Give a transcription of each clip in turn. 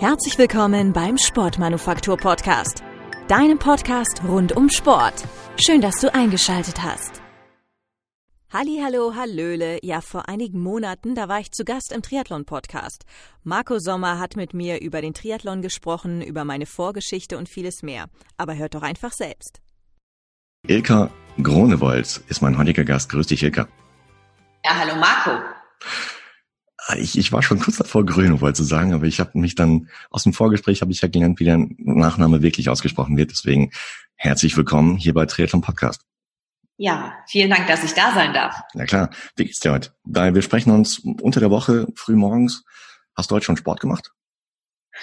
Herzlich willkommen beim Sportmanufaktur Podcast, deinem Podcast rund um Sport. Schön, dass du eingeschaltet hast. Halli, hallo, hallöle. Ja, vor einigen Monaten, da war ich zu Gast im Triathlon Podcast. Marco Sommer hat mit mir über den Triathlon gesprochen, über meine Vorgeschichte und vieles mehr. Aber hört doch einfach selbst. Ilka Gronewold ist mein heutiger Gast. Grüß dich, Ilka. Ja, hallo Marco. Ich, ich war schon kurz davor, Grönewold zu sagen, aber ich habe mich dann aus dem Vorgespräch habe ich ja gelernt, wie der Nachname wirklich ausgesprochen wird. Deswegen herzlich willkommen hier bei Triathlon Podcast. Ja, vielen Dank, dass ich da sein darf. Na klar. Wie geht's dir heute? Da wir sprechen uns unter der Woche früh morgens. Hast du heute schon Sport gemacht?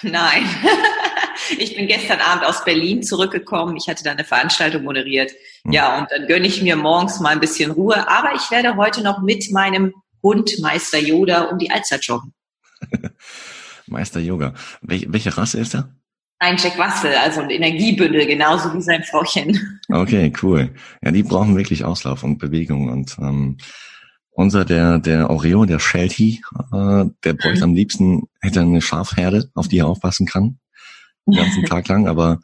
Nein. ich bin gestern Abend aus Berlin zurückgekommen. Ich hatte da eine Veranstaltung moderiert. Hm. Ja, und dann gönne ich mir morgens mal ein bisschen Ruhe. Aber ich werde heute noch mit meinem Hund Meister Yoda um die Alster joggen. Meister Yoga. Wel welche Rasse ist er? Ein Jack Russell, also ein Energiebündel, genauso wie sein Frauchen. Okay, cool. Ja, die brauchen wirklich Auslauf und Bewegung und ähm, unser, der, der Oreo, der Shelty, äh, der bräuchte am liebsten, hätte eine Schafherde, auf die er aufpassen kann. Den ganzen Tag lang, aber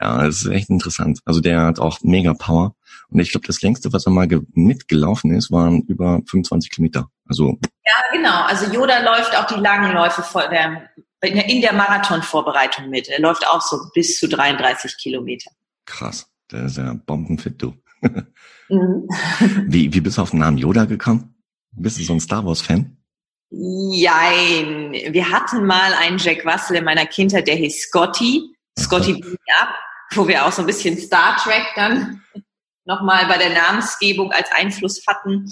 ja, es ist echt interessant. Also der hat auch mega Power. Und ich glaube, das längste, was er mal mitgelaufen ist, waren über 25 Kilometer. Also ja, genau. Also Yoda läuft auch die langen Läufe der, in der Marathonvorbereitung mit. Er läuft auch so bis zu 33 Kilometer. Krass, der ist ja bombenfit, du. mhm. wie, wie bist du auf den Namen Yoda gekommen? Bist du so ein Star Wars Fan? Jein. Wir hatten mal einen Jack Russell in meiner Kindheit, der hieß Scotty. Scotty Beam Up, wo wir auch so ein bisschen Star Trek dann nochmal bei der Namensgebung als Einfluss hatten.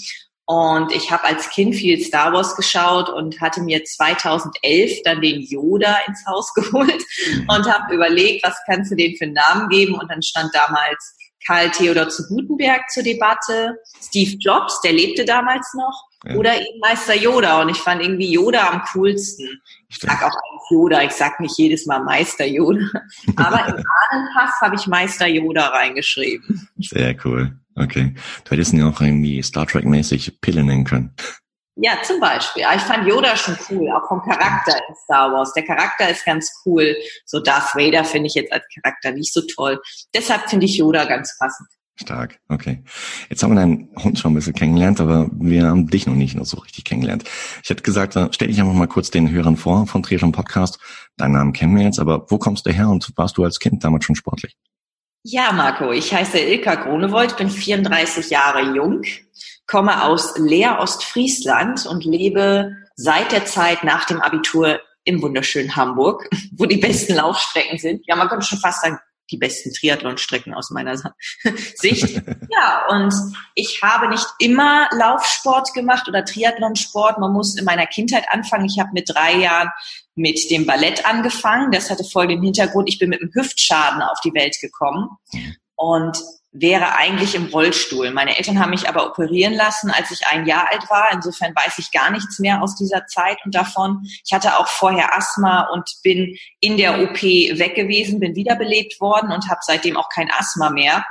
Und ich habe als Kind viel Star Wars geschaut und hatte mir 2011 dann den Yoda ins Haus geholt mhm. und habe überlegt, was kannst du den für einen Namen geben? Und dann stand damals Karl Theodor zu Gutenberg zur Debatte, Steve Jobs, der lebte damals noch, ja. oder eben Meister Yoda. Und ich fand irgendwie Yoda am coolsten. Ich sag auch Yoda, ich sag nicht jedes Mal Meister Yoda. Aber im Ahnenpass habe ich Meister Yoda reingeschrieben. Sehr cool. Okay. Du hättest ihn auch irgendwie Star Trek-mäßig Pille nennen können. Ja, zum Beispiel. ich fand Yoda schon cool, auch vom Charakter in Star Wars. Der Charakter ist ganz cool. So Darth Vader finde ich jetzt als Charakter nicht so toll. Deshalb finde ich Yoda ganz passend. Stark, okay. Jetzt haben wir deinen Hund schon ein bisschen kennengelernt, aber wir haben dich noch nicht noch so richtig kennengelernt. Ich hätte gesagt, stell dich einfach mal kurz den Hörern vor von Triathlon Podcast. Deinen Namen kennen wir jetzt, aber wo kommst du her und warst du als Kind damals schon sportlich? Ja, Marco, ich heiße Ilka Gronewold, bin 34 Jahre jung, komme aus Leer Ostfriesland und lebe seit der Zeit nach dem Abitur im wunderschönen Hamburg, wo die besten Laufstrecken sind. Ja, man könnte schon fast sagen, die besten Triathlonstrecken aus meiner Sicht. Ja, und ich habe nicht immer Laufsport gemacht oder Triathlonsport. Man muss in meiner Kindheit anfangen. Ich habe mit drei Jahren mit dem Ballett angefangen. Das hatte voll den Hintergrund, ich bin mit einem Hüftschaden auf die Welt gekommen. Und wäre eigentlich im Rollstuhl. Meine Eltern haben mich aber operieren lassen, als ich ein Jahr alt war. Insofern weiß ich gar nichts mehr aus dieser Zeit und davon. Ich hatte auch vorher Asthma und bin in der OP weg gewesen, bin wiederbelebt worden und habe seitdem auch kein Asthma mehr.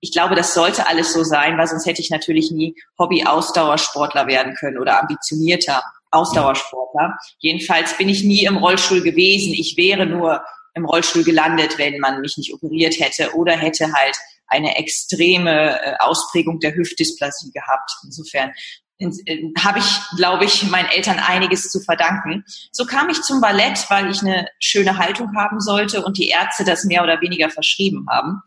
Ich glaube, das sollte alles so sein, weil sonst hätte ich natürlich nie Hobby-Ausdauersportler werden können oder ambitionierter Ausdauersportler. Jedenfalls bin ich nie im Rollstuhl gewesen. Ich wäre nur im Rollstuhl gelandet, wenn man mich nicht operiert hätte oder hätte halt eine extreme äh, Ausprägung der Hüftdysplasie gehabt. Insofern habe ich, glaube ich, meinen Eltern einiges zu verdanken. So kam ich zum Ballett, weil ich eine schöne Haltung haben sollte und die Ärzte das mehr oder weniger verschrieben haben.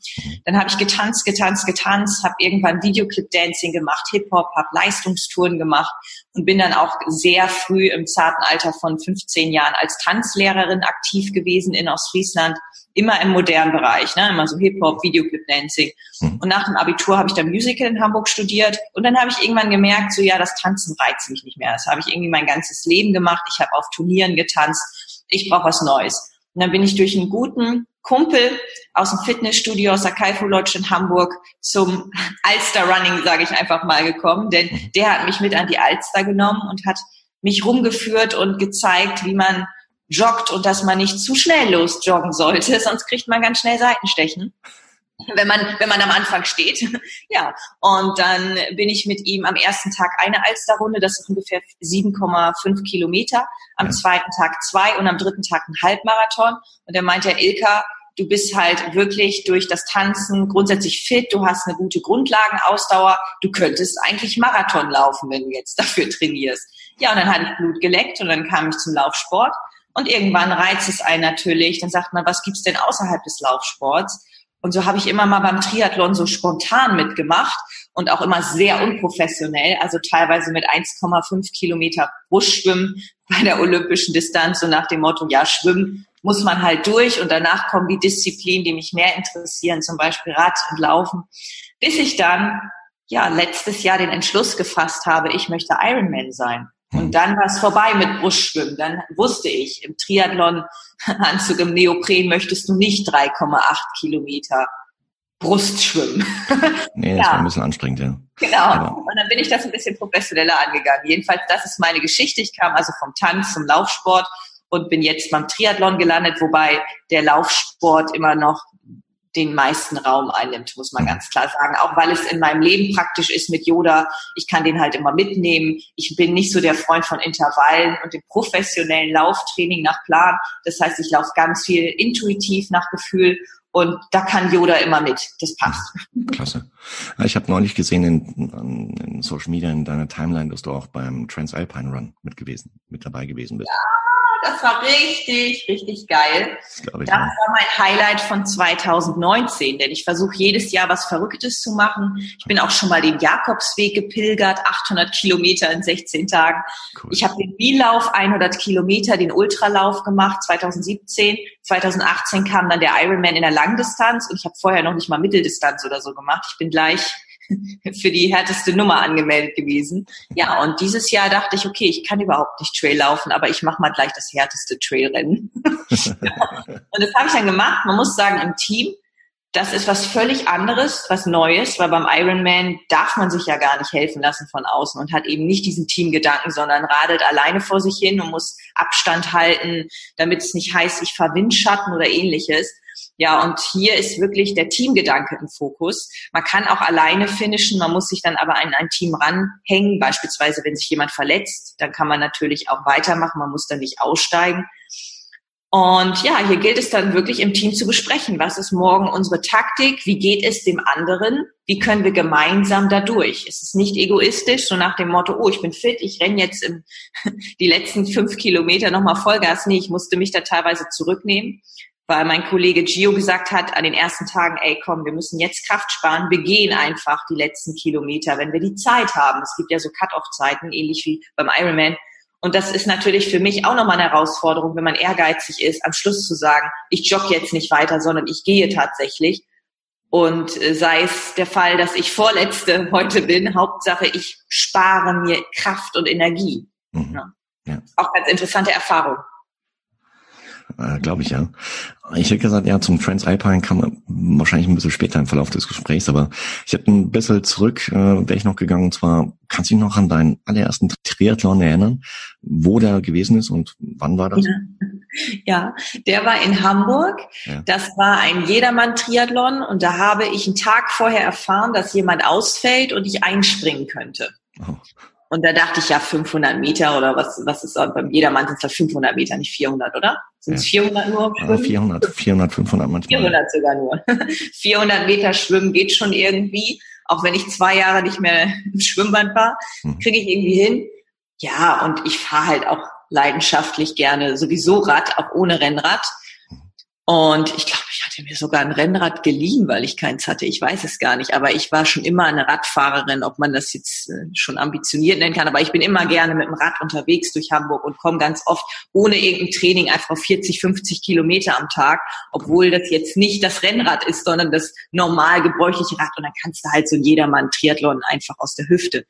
Dann habe ich getanzt, getanzt, getanzt, habe irgendwann Videoclip-Dancing gemacht, Hip-Hop, habe Leistungstouren gemacht und bin dann auch sehr früh im zarten Alter von 15 Jahren als Tanzlehrerin aktiv gewesen in Ostfriesland immer im modernen Bereich, ne? immer so Hip-Hop, Videoclip-Dancing. Mhm. Und nach dem Abitur habe ich dann Musical in Hamburg studiert und dann habe ich irgendwann gemerkt, so ja, das Tanzen reizt mich nicht mehr. Das habe ich irgendwie mein ganzes Leben gemacht. Ich habe auf Turnieren getanzt. Ich brauche was Neues. Und dann bin ich durch einen guten Kumpel aus dem Fitnessstudio aus der Kaifu Lodge in Hamburg zum Alster Running, sage ich einfach mal, gekommen. Denn der hat mich mit an die Alster genommen und hat mich rumgeführt und gezeigt, wie man joggt und dass man nicht zu schnell losjoggen sollte, sonst kriegt man ganz schnell Seitenstechen. wenn man, wenn man am Anfang steht. ja, und dann bin ich mit ihm am ersten Tag eine Alsterrunde, das ist ungefähr 7,5 Kilometer, am zweiten Tag zwei und am dritten Tag ein Halbmarathon. Und er meinte, ja, Ilka, du bist halt wirklich durch das Tanzen grundsätzlich fit, du hast eine gute Grundlagenausdauer, du könntest eigentlich Marathon laufen, wenn du jetzt dafür trainierst. Ja, und dann hatte ich Blut geleckt und dann kam ich zum Laufsport. Und irgendwann reizt es einen natürlich, dann sagt man, was gibt's denn außerhalb des Laufsports? Und so habe ich immer mal beim Triathlon so spontan mitgemacht und auch immer sehr unprofessionell, also teilweise mit 1,5 Kilometer Brustschwimmen bei der olympischen Distanz, so nach dem Motto, ja, schwimmen muss man halt durch und danach kommen die Disziplinen, die mich mehr interessieren, zum Beispiel Rad und Laufen, bis ich dann, ja, letztes Jahr den Entschluss gefasst habe, ich möchte Ironman sein. Und hm. dann war es vorbei mit Brustschwimmen. Dann wusste ich, im Triathlon-Anzug im Neopren möchtest du nicht 3,8 Kilometer Brustschwimmen. Nee, das ja. war ein bisschen anstrengend, ja. Genau. Aber. Und dann bin ich das ein bisschen professioneller angegangen. Jedenfalls, das ist meine Geschichte. Ich kam also vom Tanz zum Laufsport und bin jetzt beim Triathlon gelandet, wobei der Laufsport immer noch den meisten Raum einnimmt, muss man ganz klar sagen. Auch weil es in meinem Leben praktisch ist mit Yoda. Ich kann den halt immer mitnehmen. Ich bin nicht so der Freund von Intervallen und dem professionellen Lauftraining nach Plan. Das heißt, ich laufe ganz viel intuitiv nach Gefühl und da kann Yoda immer mit. Das passt. Klasse. Ich habe neulich gesehen in, in, Social Media in deiner Timeline, dass du auch beim Transalpine Run mit gewesen, mit dabei gewesen bist. Ja das war richtig, richtig geil. Das, das war mein Highlight von 2019, denn ich versuche jedes Jahr was Verrücktes zu machen. Ich bin auch schon mal den Jakobsweg gepilgert, 800 Kilometer in 16 Tagen. Cool. Ich habe den Bielauf 100 Kilometer, den Ultralauf gemacht 2017. 2018 kam dann der Ironman in der Langdistanz und ich habe vorher noch nicht mal Mitteldistanz oder so gemacht. Ich bin gleich für die härteste Nummer angemeldet gewesen. Ja, und dieses Jahr dachte ich, okay, ich kann überhaupt nicht Trail laufen, aber ich mache mal gleich das härteste Trailrennen. und das habe ich dann gemacht. Man muss sagen, im Team, das ist was völlig anderes, was Neues, weil beim Ironman darf man sich ja gar nicht helfen lassen von außen und hat eben nicht diesen Teamgedanken, sondern radelt alleine vor sich hin und muss Abstand halten, damit es nicht heißt, ich fahre Windschatten oder ähnliches. Ja, und hier ist wirklich der Teamgedanke im Fokus. Man kann auch alleine finishen, man muss sich dann aber an ein Team ranhängen. Beispielsweise, wenn sich jemand verletzt, dann kann man natürlich auch weitermachen, man muss dann nicht aussteigen. Und ja, hier gilt es dann wirklich im Team zu besprechen. Was ist morgen unsere Taktik? Wie geht es dem anderen? Wie können wir gemeinsam dadurch? Es ist nicht egoistisch, so nach dem Motto, oh, ich bin fit, ich renne jetzt im, die letzten fünf Kilometer nochmal Vollgas. Nee, ich musste mich da teilweise zurücknehmen, weil mein Kollege Gio gesagt hat an den ersten Tagen, ey komm, wir müssen jetzt Kraft sparen, wir gehen einfach die letzten Kilometer, wenn wir die Zeit haben. Es gibt ja so Cut-off-Zeiten, ähnlich wie beim Ironman. Und das ist natürlich für mich auch nochmal eine Herausforderung, wenn man ehrgeizig ist, am Schluss zu sagen, ich jogge jetzt nicht weiter, sondern ich gehe tatsächlich. Und äh, sei es der Fall, dass ich Vorletzte heute bin, Hauptsache, ich spare mir Kraft und Energie. Mhm. Ja. Ja. Auch ganz interessante Erfahrung äh, glaube ich ja. Ich hätte gesagt, ja, zum Transalpine kam man wahrscheinlich ein bisschen später im Verlauf des Gesprächs, aber ich hätte ein bisschen zurück, äh, wäre ich noch gegangen, und zwar, kannst du dich noch an deinen allerersten Triathlon erinnern, wo der gewesen ist und wann war das? Ja, ja der war in Hamburg. Ja. Das war ein Jedermann-Triathlon und da habe ich einen Tag vorher erfahren, dass jemand ausfällt und ich einspringen könnte. Oh. Und da dachte ich ja 500 Meter oder was, was ist beim Jedermann sind es 500 Meter, nicht 400, oder? Sind es ja. 400 nur? Schwimmen? 400, 400, 500 manchmal. 400 sogar nur. 400 Meter schwimmen geht schon irgendwie. Auch wenn ich zwei Jahre nicht mehr im Schwimmband war, hm. kriege ich irgendwie hin. Ja, und ich fahre halt auch leidenschaftlich gerne sowieso Rad, auch ohne Rennrad. Und ich glaube, hatte mir sogar ein Rennrad geliehen, weil ich keins hatte. Ich weiß es gar nicht. Aber ich war schon immer eine Radfahrerin, ob man das jetzt äh, schon ambitioniert nennen kann. Aber ich bin immer gerne mit dem Rad unterwegs durch Hamburg und komme ganz oft ohne irgendein Training einfach auf 40, 50 Kilometer am Tag, obwohl das jetzt nicht das Rennrad ist, sondern das normal gebräuchliche Rad. Und dann kannst du halt so jedermann Triathlon einfach aus der Hüfte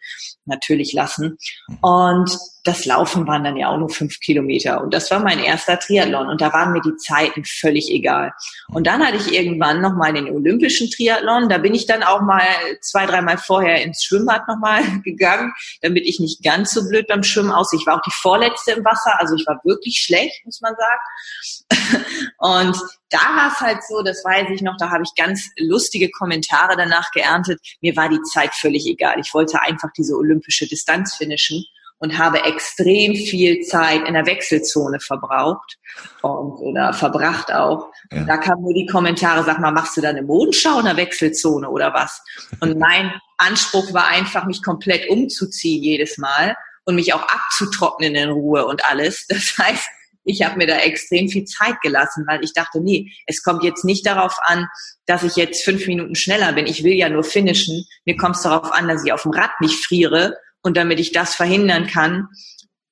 natürlich lassen. Und das Laufen waren dann ja auch nur fünf Kilometer. Und das war mein erster Triathlon. Und da waren mir die Zeiten völlig egal. Und dann hatte ich irgendwann nochmal den olympischen Triathlon. Da bin ich dann auch mal zwei, dreimal vorher ins Schwimmbad nochmal gegangen, damit ich nicht ganz so blöd beim Schwimmen aussehe. Ich war auch die vorletzte im Wasser. Also ich war wirklich schlecht, muss man sagen. Und da war es halt so, das weiß ich noch, da habe ich ganz lustige Kommentare danach geerntet. Mir war die Zeit völlig egal. Ich wollte einfach diese olympische Distanz finishen und habe extrem viel Zeit in der Wechselzone verbraucht und, oder verbracht auch. Ja. Da kamen nur die Kommentare, sag mal, machst du da eine Modenschau in der Wechselzone oder was? Und mein Anspruch war einfach, mich komplett umzuziehen jedes Mal und mich auch abzutrocknen in Ruhe und alles. Das heißt, ich habe mir da extrem viel Zeit gelassen, weil ich dachte, nee, es kommt jetzt nicht darauf an, dass ich jetzt fünf Minuten schneller bin. Ich will ja nur finishen. Mir kommt es darauf an, dass ich auf dem Rad nicht friere und damit ich das verhindern kann,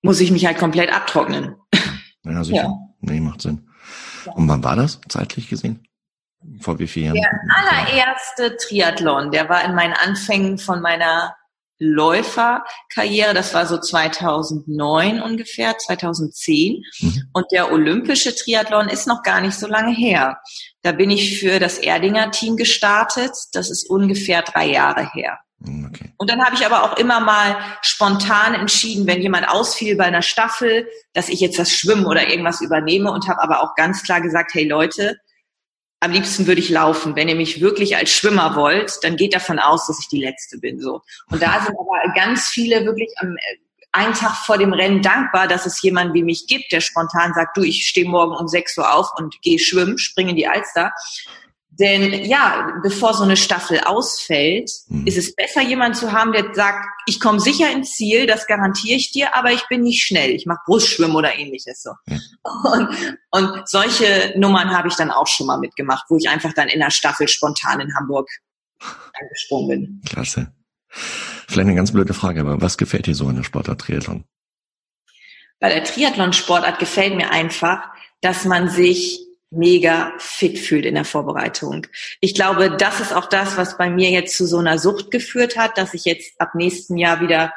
muss ich mich halt komplett abtrocknen. Ja, sicher. Ja. Nee, macht Sinn. Und wann war das zeitlich gesehen? Vor wie vielen Jahren? Der allererste Triathlon, der war in meinen Anfängen von meiner Läuferkarriere, das war so 2009 ungefähr, 2010. Mhm. Und der olympische Triathlon ist noch gar nicht so lange her. Da bin ich für das Erdinger Team gestartet. Das ist ungefähr drei Jahre her. Hm, okay. Und dann habe ich aber auch immer mal spontan entschieden, wenn jemand ausfiel bei einer Staffel, dass ich jetzt das Schwimmen oder irgendwas übernehme und habe aber auch ganz klar gesagt, hey Leute, am liebsten würde ich laufen. Wenn ihr mich wirklich als Schwimmer wollt, dann geht davon aus, dass ich die Letzte bin. So. Und da sind aber ganz viele wirklich am äh, einen Tag vor dem Rennen dankbar, dass es jemanden wie mich gibt, der spontan sagt, du, ich stehe morgen um 6 Uhr auf und gehe schwimmen, springe in die Alster. Denn ja, bevor so eine Staffel ausfällt, mhm. ist es besser, jemand zu haben, der sagt, ich komme sicher ins Ziel, das garantiere ich dir, aber ich bin nicht schnell. Ich mache Brustschwimmen oder ähnliches so. Mhm. Und, und solche Nummern habe ich dann auch schon mal mitgemacht, wo ich einfach dann in der Staffel spontan in Hamburg angesprungen bin. Klasse. Vielleicht eine ganz blöde Frage, aber was gefällt dir so an der Sportart Triathlon? Bei der Triathlon-Sportart gefällt mir einfach, dass man sich mega fit fühlt in der Vorbereitung. Ich glaube, das ist auch das, was bei mir jetzt zu so einer Sucht geführt hat, dass ich jetzt ab nächsten Jahr wieder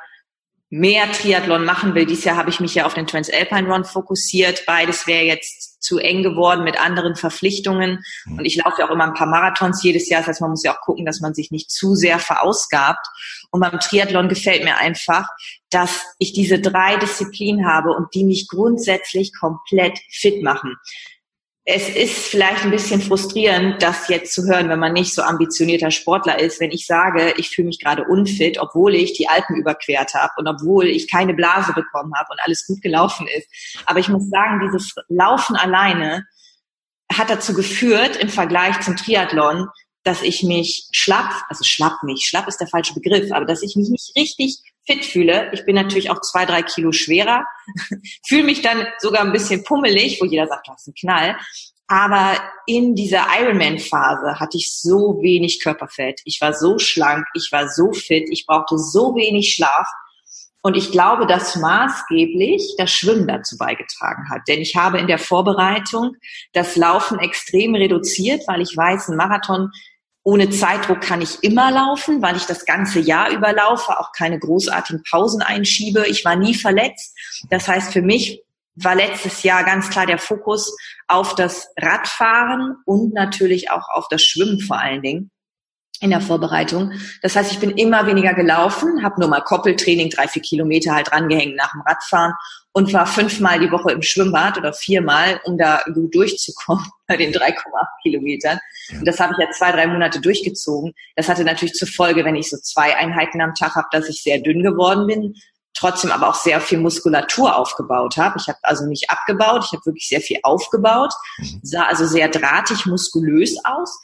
mehr Triathlon machen will. Dieses Jahr habe ich mich ja auf den Transalpine Run fokussiert. Beides wäre jetzt zu eng geworden mit anderen Verpflichtungen. Und ich laufe ja auch immer ein paar Marathons jedes Jahr. Das heißt, man muss ja auch gucken, dass man sich nicht zu sehr verausgabt. Und beim Triathlon gefällt mir einfach, dass ich diese drei Disziplinen habe und die mich grundsätzlich komplett fit machen es ist vielleicht ein bisschen frustrierend, das jetzt zu hören, wenn man nicht so ambitionierter Sportler ist, wenn ich sage, ich fühle mich gerade unfit, obwohl ich die Alpen überquert habe und obwohl ich keine Blase bekommen habe und alles gut gelaufen ist. Aber ich muss sagen, dieses Laufen alleine hat dazu geführt, im Vergleich zum Triathlon, dass ich mich schlapp, also schlapp nicht, schlapp ist der falsche Begriff, aber dass ich mich nicht richtig fit fühle. Ich bin natürlich auch zwei, drei Kilo schwerer, fühle mich dann sogar ein bisschen pummelig, wo jeder sagt, du hast einen Knall. Aber in dieser Ironman-Phase hatte ich so wenig Körperfett. Ich war so schlank, ich war so fit, ich brauchte so wenig Schlaf. Und ich glaube, dass maßgeblich das Schwimmen dazu beigetragen hat. Denn ich habe in der Vorbereitung das Laufen extrem reduziert, weil ich weiß, ein Marathon ohne Zeitdruck kann ich immer laufen, weil ich das ganze Jahr überlaufe, auch keine großartigen Pausen einschiebe. Ich war nie verletzt. Das heißt, für mich war letztes Jahr ganz klar der Fokus auf das Radfahren und natürlich auch auf das Schwimmen vor allen Dingen in der Vorbereitung. Das heißt, ich bin immer weniger gelaufen, habe nur mal Koppeltraining, drei, vier Kilometer halt drangehängt nach dem Radfahren und war fünfmal die Woche im Schwimmbad oder viermal, um da gut durchzukommen bei den 3,8 Kilometern. Und das habe ich ja zwei, drei Monate durchgezogen. Das hatte natürlich zur Folge, wenn ich so zwei Einheiten am Tag habe, dass ich sehr dünn geworden bin, trotzdem aber auch sehr viel Muskulatur aufgebaut habe. Ich habe also nicht abgebaut, ich habe wirklich sehr viel aufgebaut, mhm. sah also sehr drahtig, muskulös aus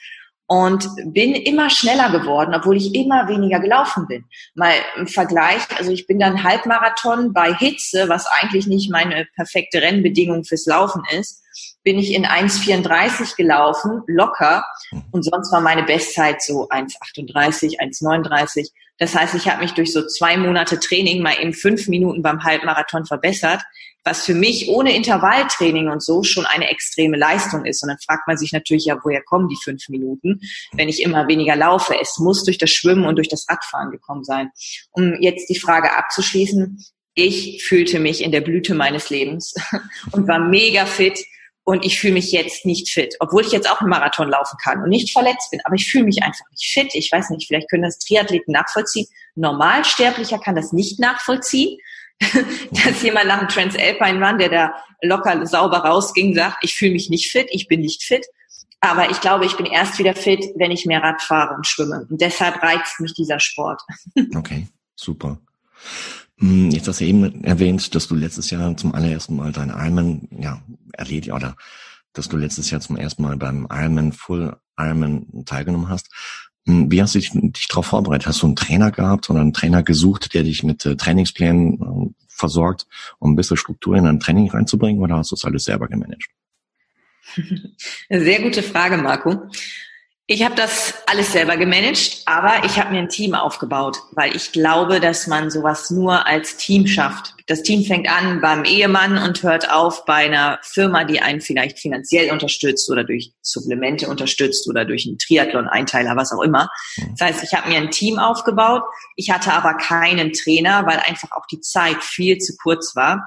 und bin immer schneller geworden, obwohl ich immer weniger gelaufen bin. Mal im Vergleich, also ich bin dann Halbmarathon bei Hitze, was eigentlich nicht meine perfekte Rennbedingung fürs Laufen ist, bin ich in 1,34 gelaufen, locker. Und sonst war meine Bestzeit so 1,38, 1,39. Das heißt, ich habe mich durch so zwei Monate Training mal in fünf Minuten beim Halbmarathon verbessert was für mich ohne Intervalltraining und so schon eine extreme Leistung ist. Und dann fragt man sich natürlich, ja, woher kommen die fünf Minuten, wenn ich immer weniger laufe? Es muss durch das Schwimmen und durch das Radfahren gekommen sein. Um jetzt die Frage abzuschließen, ich fühlte mich in der Blüte meines Lebens und war mega fit und ich fühle mich jetzt nicht fit, obwohl ich jetzt auch einen Marathon laufen kann und nicht verletzt bin, aber ich fühle mich einfach nicht fit. Ich weiß nicht, vielleicht können das Triathleten nachvollziehen. Normalsterblicher kann das nicht nachvollziehen, dass jemand nach dem Transalpine Run, der da locker sauber rausging, sagt, ich fühle mich nicht fit, ich bin nicht fit. Aber ich glaube, ich bin erst wieder fit, wenn ich mehr Rad fahre und schwimme. Und deshalb reizt mich dieser Sport. Okay, super. Hm, jetzt hast du eben erwähnt, dass du letztes Jahr zum allerersten Mal deinen Ironman, ja, erledigt, oder dass du letztes Jahr zum ersten Mal beim Ironman Full Ironman teilgenommen hast. Hm, wie hast du dich, dich darauf vorbereitet? Hast du einen Trainer gehabt oder einen Trainer gesucht, der dich mit äh, Trainingsplänen äh, versorgt, um ein bisschen Struktur in dein Training reinzubringen oder hast du es alles selber gemanagt? Sehr gute Frage, Marco. Ich habe das alles selber gemanagt, aber ich habe mir ein Team aufgebaut, weil ich glaube, dass man sowas nur als Team schafft. Das Team fängt an beim Ehemann und hört auf bei einer Firma, die einen vielleicht finanziell unterstützt oder durch Supplemente unterstützt oder durch einen Triathlon-Einteiler, was auch immer. Das heißt, ich habe mir ein Team aufgebaut. Ich hatte aber keinen Trainer, weil einfach auch die Zeit viel zu kurz war.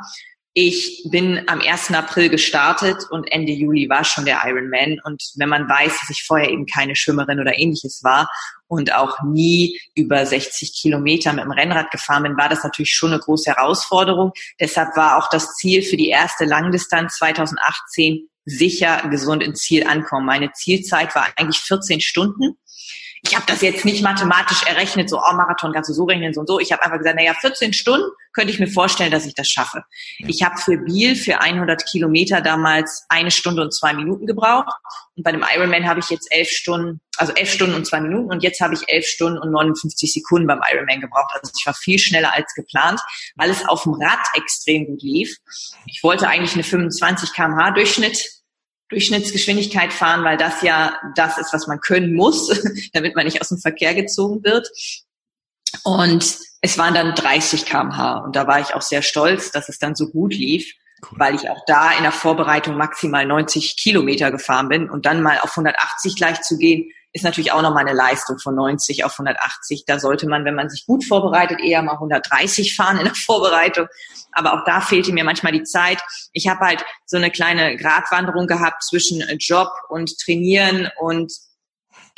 Ich bin am 1. April gestartet und Ende Juli war schon der Ironman. Und wenn man weiß, dass ich vorher eben keine Schwimmerin oder ähnliches war und auch nie über 60 Kilometer mit dem Rennrad gefahren bin, war das natürlich schon eine große Herausforderung. Deshalb war auch das Ziel für die erste Langdistanz 2018 sicher gesund ins Ziel ankommen. Meine Zielzeit war eigentlich 14 Stunden ich habe das jetzt nicht mathematisch errechnet, so, oh, Marathon kannst du so rechnen, so und so. Ich habe einfach gesagt, naja, 14 Stunden könnte ich mir vorstellen, dass ich das schaffe. Ich habe für Biel für 100 Kilometer damals eine Stunde und zwei Minuten gebraucht. Und bei dem Ironman habe ich jetzt elf Stunden, also elf Stunden und zwei Minuten. Und jetzt habe ich elf Stunden und 59 Sekunden beim Ironman gebraucht. Also ich war viel schneller als geplant, weil es auf dem Rad extrem gut lief. Ich wollte eigentlich eine 25 kmh Durchschnitt Durchschnittsgeschwindigkeit fahren, weil das ja das ist, was man können muss, damit man nicht aus dem Verkehr gezogen wird. Und es waren dann 30 kmh und da war ich auch sehr stolz, dass es dann so gut lief, cool. weil ich auch da in der Vorbereitung maximal 90 Kilometer gefahren bin und dann mal auf 180 gleich zu gehen, ist natürlich auch nochmal eine Leistung von 90 auf 180. Da sollte man, wenn man sich gut vorbereitet, eher mal 130 fahren in der Vorbereitung. Aber auch da fehlte mir manchmal die Zeit. Ich habe halt so eine kleine Gratwanderung gehabt zwischen Job und Trainieren und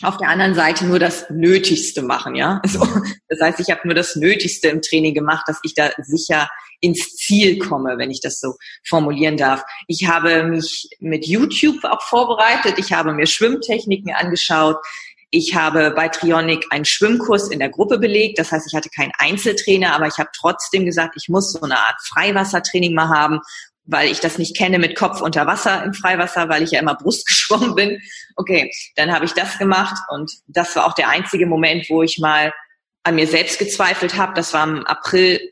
auf der anderen Seite nur das Nötigste machen, ja. Also, das heißt, ich habe nur das Nötigste im Training gemacht, dass ich da sicher ins Ziel komme, wenn ich das so formulieren darf. Ich habe mich mit YouTube auch vorbereitet. Ich habe mir Schwimmtechniken angeschaut. Ich habe bei Trionic einen Schwimmkurs in der Gruppe belegt. Das heißt, ich hatte keinen Einzeltrainer, aber ich habe trotzdem gesagt, ich muss so eine Art Freiwassertraining mal haben, weil ich das nicht kenne mit Kopf unter Wasser im Freiwasser, weil ich ja immer Brust geschwommen bin. Okay, dann habe ich das gemacht und das war auch der einzige Moment, wo ich mal an mir selbst gezweifelt habe. Das war im April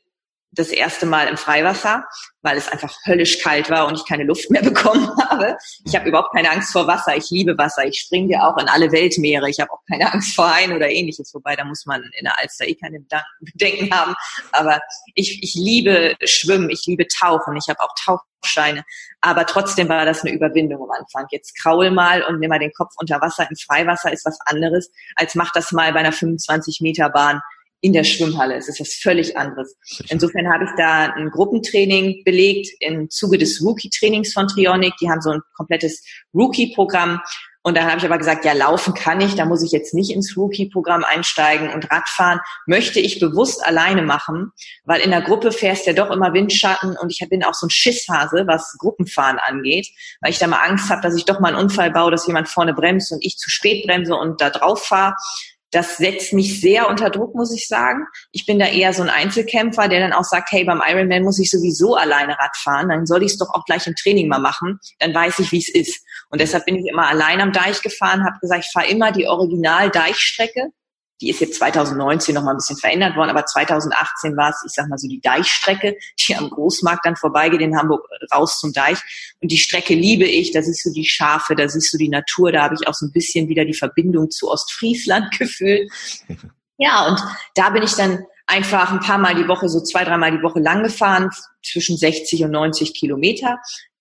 das erste Mal im Freiwasser, weil es einfach höllisch kalt war und ich keine Luft mehr bekommen habe. Ich habe überhaupt keine Angst vor Wasser. Ich liebe Wasser. Ich springe ja auch in alle Weltmeere. Ich habe auch keine Angst vor Haien oder ähnliches. Wobei, da muss man in der Alster eh keine Bedenken haben. Aber ich, ich liebe Schwimmen. Ich liebe Tauchen. Ich habe auch Tauchscheine. Aber trotzdem war das eine Überwindung am Anfang. Jetzt kraul mal und nimm mal den Kopf unter Wasser. Im Freiwasser ist was anderes, als mach das mal bei einer 25 Meter Bahn in der Schwimmhalle. Es ist was völlig anderes. Insofern habe ich da ein Gruppentraining belegt im Zuge des Rookie-Trainings von Trionic. Die haben so ein komplettes Rookie-Programm. Und dann habe ich aber gesagt, ja, laufen kann ich, da muss ich jetzt nicht ins Rookie-Programm einsteigen und Radfahren möchte ich bewusst alleine machen, weil in der Gruppe fährst ja doch immer Windschatten und ich bin auch so ein Schisshase, was Gruppenfahren angeht, weil ich da mal Angst habe, dass ich doch mal einen Unfall baue, dass jemand vorne bremst und ich zu spät bremse und da drauf fahre. Das setzt mich sehr unter Druck, muss ich sagen. Ich bin da eher so ein Einzelkämpfer, der dann auch sagt, hey, beim Ironman muss ich sowieso alleine Rad fahren, dann soll ich es doch auch gleich im Training mal machen, dann weiß ich, wie es ist. Und deshalb bin ich immer allein am Deich gefahren, habe gesagt, ich fahre immer die Original-Deichstrecke, die ist jetzt 2019 noch mal ein bisschen verändert worden, aber 2018 war es, ich sag mal so die Deichstrecke, die am Großmarkt dann vorbeigeht in Hamburg raus zum Deich. Und die Strecke liebe ich, da siehst du die Schafe, da siehst du die Natur, da habe ich auch so ein bisschen wieder die Verbindung zu Ostfriesland gefühlt. Ja, und da bin ich dann einfach ein paar Mal die Woche, so zwei, dreimal die Woche lang gefahren, zwischen 60 und 90 Kilometer